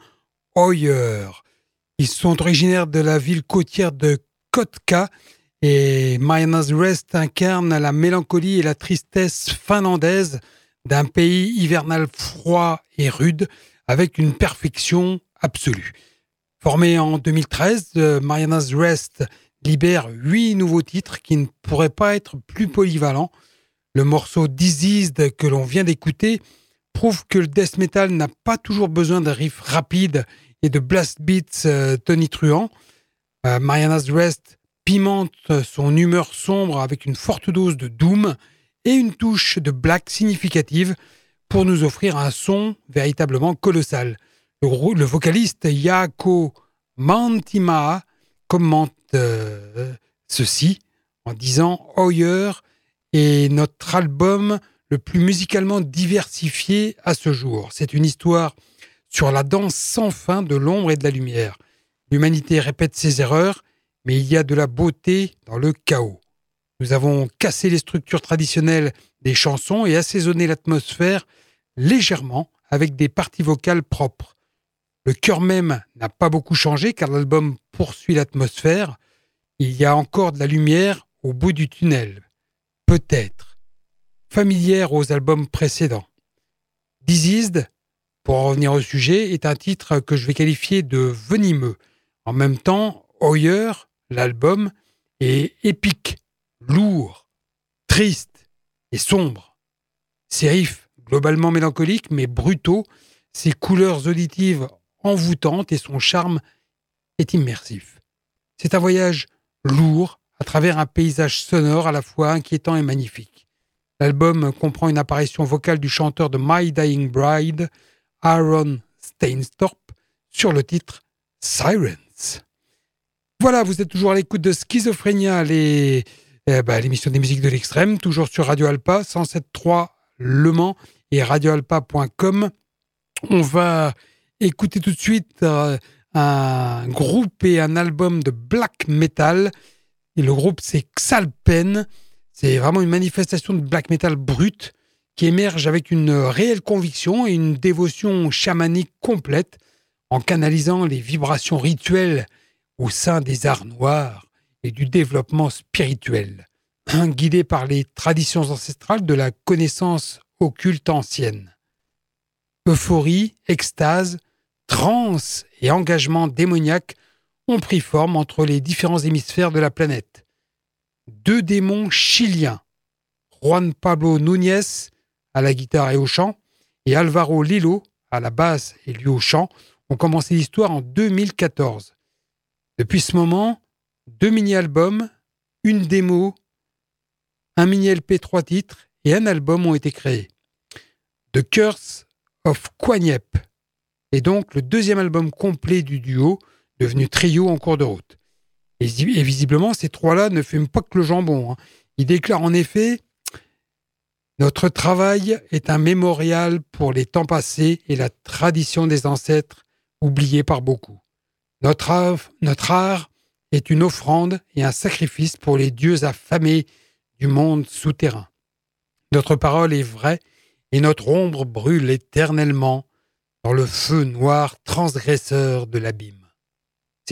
Hoyer. Ils sont originaires de la ville côtière de Kotka et Mariana's Rest incarne la mélancolie et la tristesse finlandaise d'un pays hivernal froid et rude avec une perfection absolue. Formé en 2013, Mariana's Rest libère huit nouveaux titres qui ne pourraient pas être plus polyvalents. Le morceau Diseased que l'on vient d'écouter prouve que le death metal n'a pas toujours besoin d'un riff rapide et de blast beats euh, tonitruants. Euh, Mariana's Rest pimente son humeur sombre avec une forte dose de doom et une touche de black significative pour nous offrir un son véritablement colossal. Le, vocaliste Yako Mantimaa commente euh, ceci en disant Hoyer est notre album le plus musicalement diversifié à ce jour. C'est une histoire sur la danse sans fin de l'ombre et de la lumière. L'humanité répète ses erreurs, mais il y a de la beauté dans le chaos. Nous avons cassé les structures traditionnelles des chansons et assaisonné l'atmosphère légèrement avec des parties vocales propres. Le cœur même n'a pas beaucoup changé car l'album poursuit l'atmosphère. Il y a encore de la lumière au bout du tunnel. Peut-être. Familière aux albums précédents. Diseased, pour en revenir au sujet, est un titre que je vais qualifier de venimeux. En même temps, Hoyer, l'album, est épique, lourd, triste et sombre. Ses globalement mélancoliques mais brutaux, ses couleurs auditives envoûtante et son charme est immersif. C'est un voyage lourd à travers un paysage sonore à la fois inquiétant et magnifique. L'album comprend une apparition vocale du chanteur de My Dying Bride, Aaron Steinstorp, sur le titre Sirens. Voilà, vous êtes toujours à l'écoute de Schizophrénia, eh ben, l'émission des musiques de l'extrême, toujours sur Radio Alpa, 107.3 Le Mans et radioalpa.com. On va Écoutez tout de suite euh, un groupe et un album de black metal. Le groupe, c'est Xalpen. C'est vraiment une manifestation de black metal brut qui émerge avec une réelle conviction et une dévotion chamanique complète en canalisant les vibrations rituelles au sein des arts noirs et du développement spirituel, guidé par les traditions ancestrales de la connaissance occulte ancienne. Euphorie, extase, Trans et engagement démoniaque ont pris forme entre les différents hémisphères de la planète. Deux démons chiliens, Juan Pablo Núñez à la guitare et au chant, et Alvaro Lilo à la basse et lui au chant, ont commencé l'histoire en 2014. Depuis ce moment, deux mini-albums, une démo, un mini-LP trois titres et un album ont été créés. The Curse of Quanyep et donc le deuxième album complet du duo, devenu trio en cours de route. Et, visiblement, ces trois-là ne fument pas que le jambon. Hein. Ils déclarent en effet Notre travail est un mémorial pour les temps passés et la tradition des ancêtres oubliée par beaucoup. Notre art, notre art est une offrande et un sacrifice pour les dieux affamés du monde souterrain. Notre parole est vraie et notre ombre brûle éternellement dans le feu noir transgresseur de l'abîme.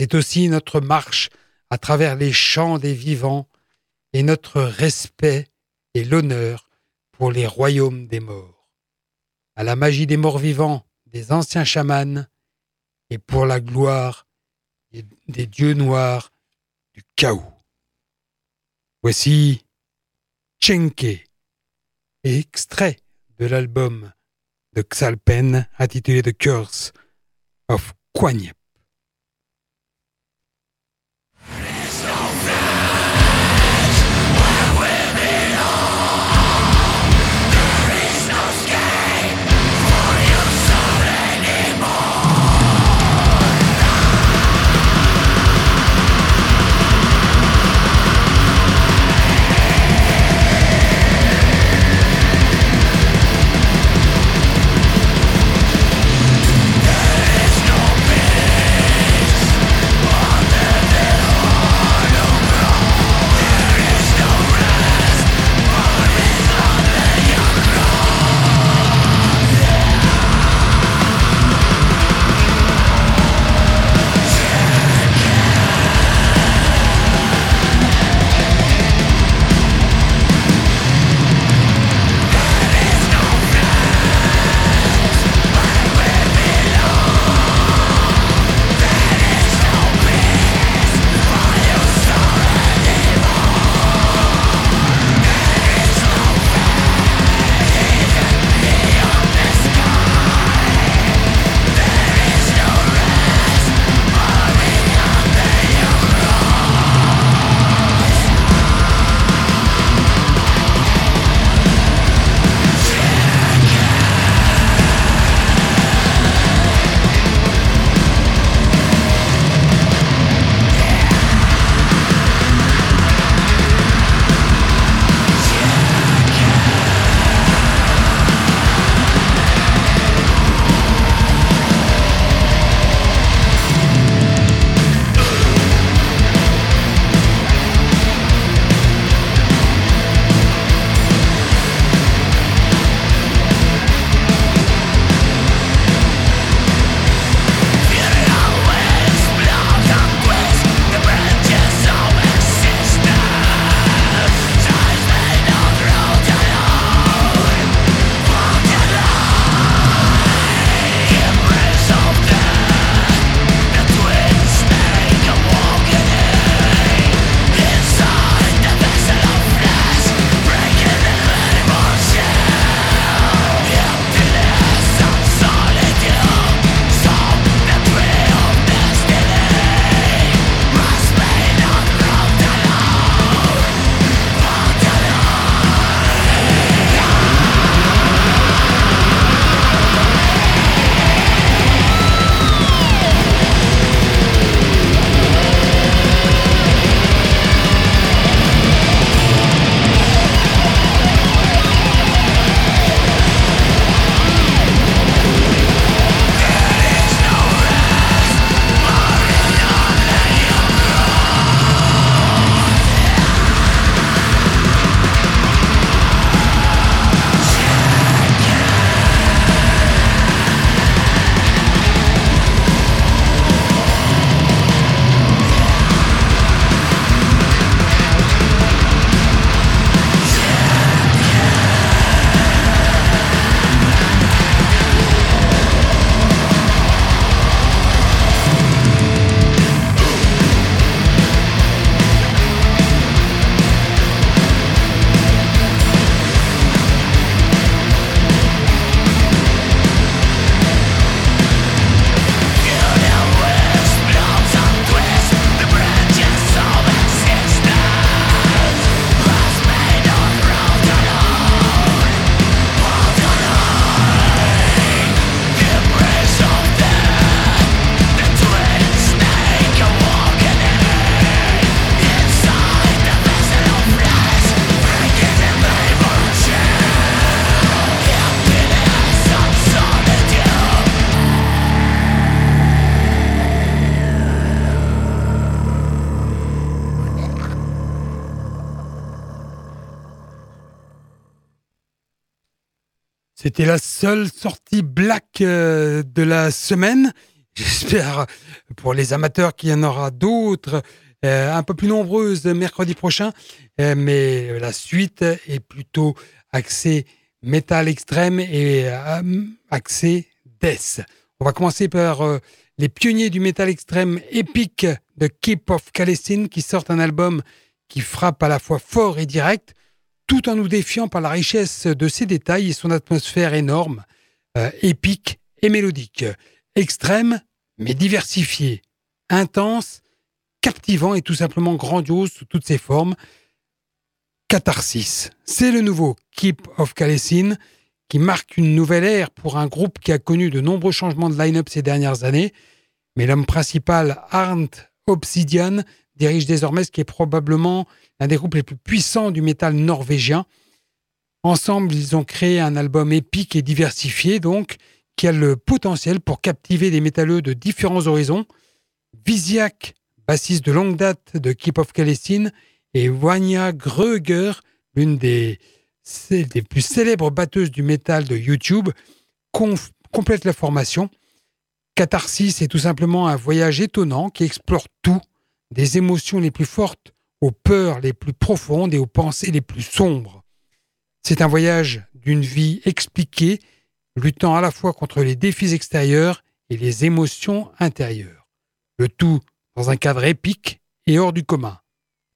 C'est aussi notre marche à travers les champs des vivants et notre respect et l'honneur pour les royaumes des morts, à la magie des morts vivants des anciens chamans et pour la gloire des dieux noirs du chaos. Voici Chenke, extrait de l'album de Xalpen intitulé The Curse of Quanyep. Seule sortie black euh, de la semaine. J'espère pour les amateurs qu'il y en aura d'autres, euh, un peu plus nombreuses mercredi prochain. Euh, mais la suite est plutôt axée métal extrême et axée death. On va commencer par les pionniers du métal extrême épique de Keep of Kalestin qui sortent un album qui frappe à la fois fort et direct tout en nous défiant par la richesse de ses détails et son atmosphère énorme, euh, épique et mélodique, extrême mais diversifié, intense, captivant et tout simplement grandiose sous toutes ses formes. Catharsis, c'est le nouveau Keep of Kalesin qui marque une nouvelle ère pour un groupe qui a connu de nombreux changements de line-up ces dernières années, mais l'homme principal, Arndt Obsidian, dirige désormais ce qui est probablement l'un des groupes les plus puissants du métal norvégien. Ensemble, ils ont créé un album épique et diversifié, donc, qui a le potentiel pour captiver des métalleux de différents horizons. Visiak, bassiste de longue date de Keep of Kalestin, et Wanya Gröger, l'une des, des, plus célèbres batteuses du métal de YouTube, complètent la formation. Catharsis est tout simplement un voyage étonnant qui explore tout, des émotions les plus fortes aux peurs les plus profondes et aux pensées les plus sombres. C'est un voyage d'une vie expliquée, luttant à la fois contre les défis extérieurs et les émotions intérieures. Le tout dans un cadre épique et hors du commun.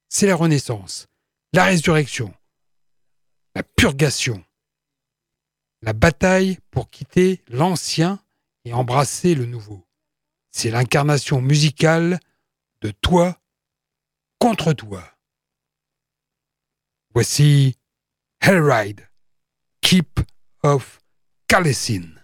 C'est la renaissance, la résurrection, la purgation, la bataille pour quitter l'ancien et embrasser le nouveau. C'est l'incarnation musicale de toi contre toi. Voici Hellride, Keep of Kalesin.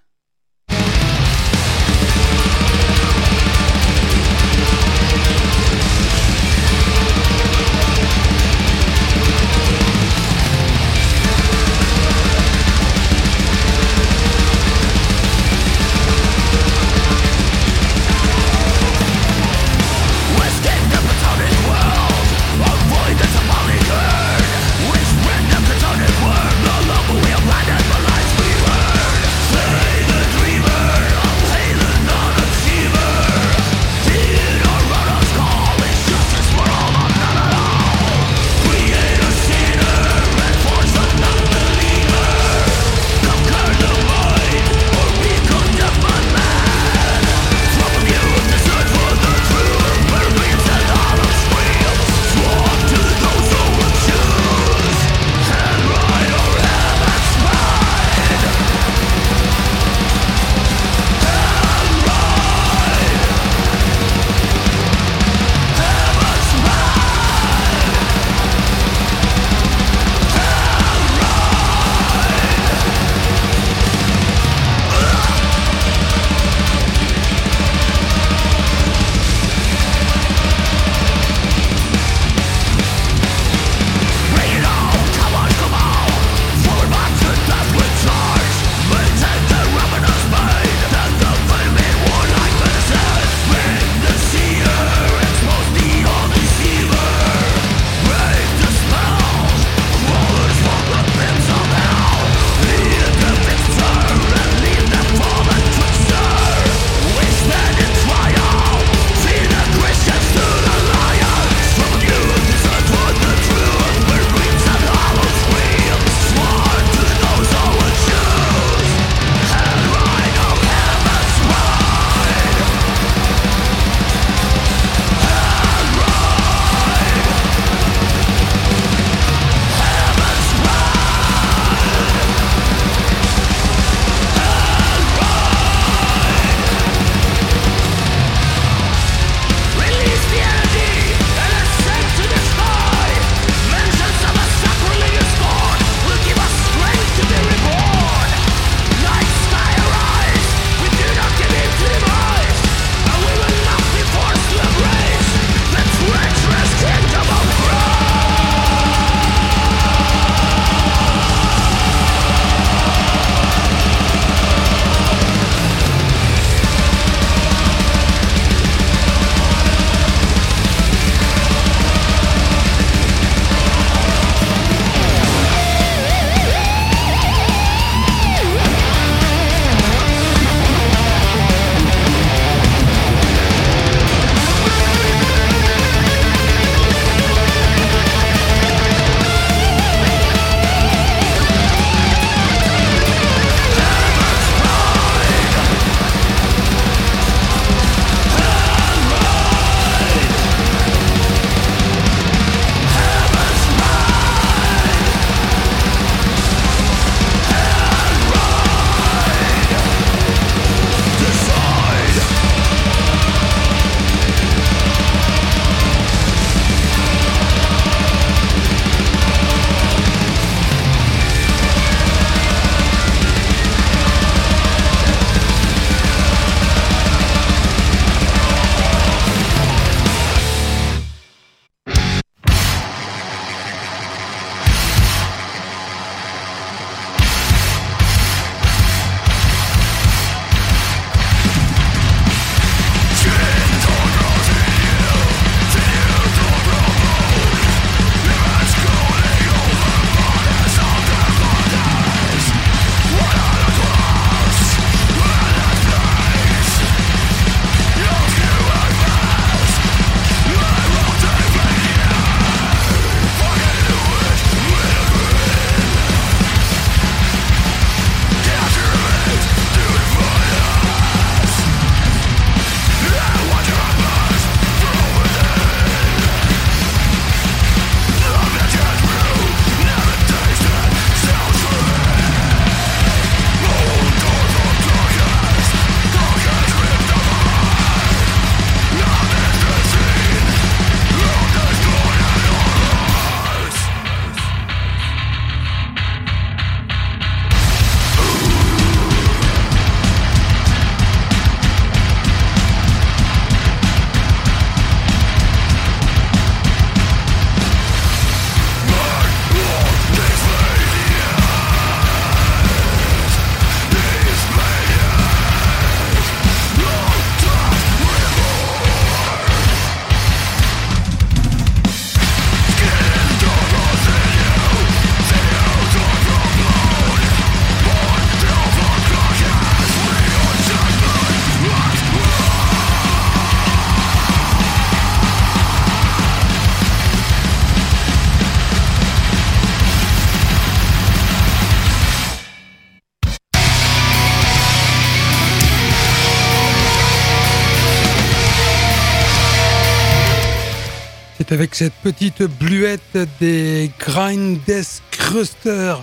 Avec cette petite bluette des Grind Death Cruster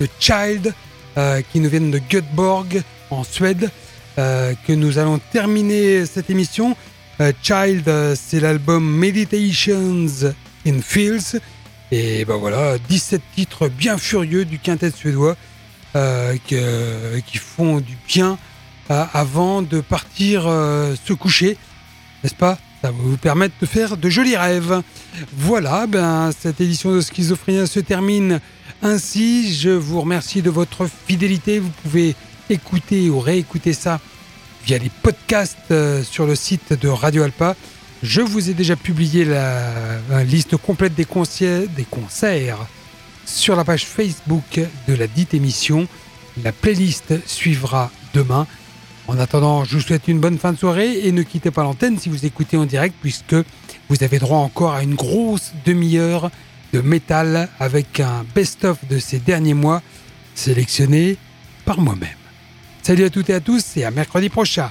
de Child euh, qui nous viennent de Göteborg en Suède euh, que nous allons terminer cette émission. Euh, Child, c'est l'album Meditations in Fields. Et ben voilà, 17 titres bien furieux du quintet suédois qui font du bien avant de partir se coucher, n'est-ce pas? Ça va vous permettre de faire de jolis rêves. Voilà, ben, cette édition de Schizophrénia se termine ainsi. Je vous remercie de votre fidélité. Vous pouvez écouter ou réécouter ça via les podcasts euh, sur le site de Radio Alpa. Je vous ai déjà publié la, liste complète des concerts sur la page Facebook de la dite émission. La playlist suivra demain. En attendant, je vous souhaite une bonne fin de soirée et ne quittez pas l'antenne si vous écoutez en direct puisque vous avez droit encore à une grosse demi-heure de métal avec un best-of de ces derniers mois sélectionné par moi-même. Salut à toutes et à tous et à mercredi prochain.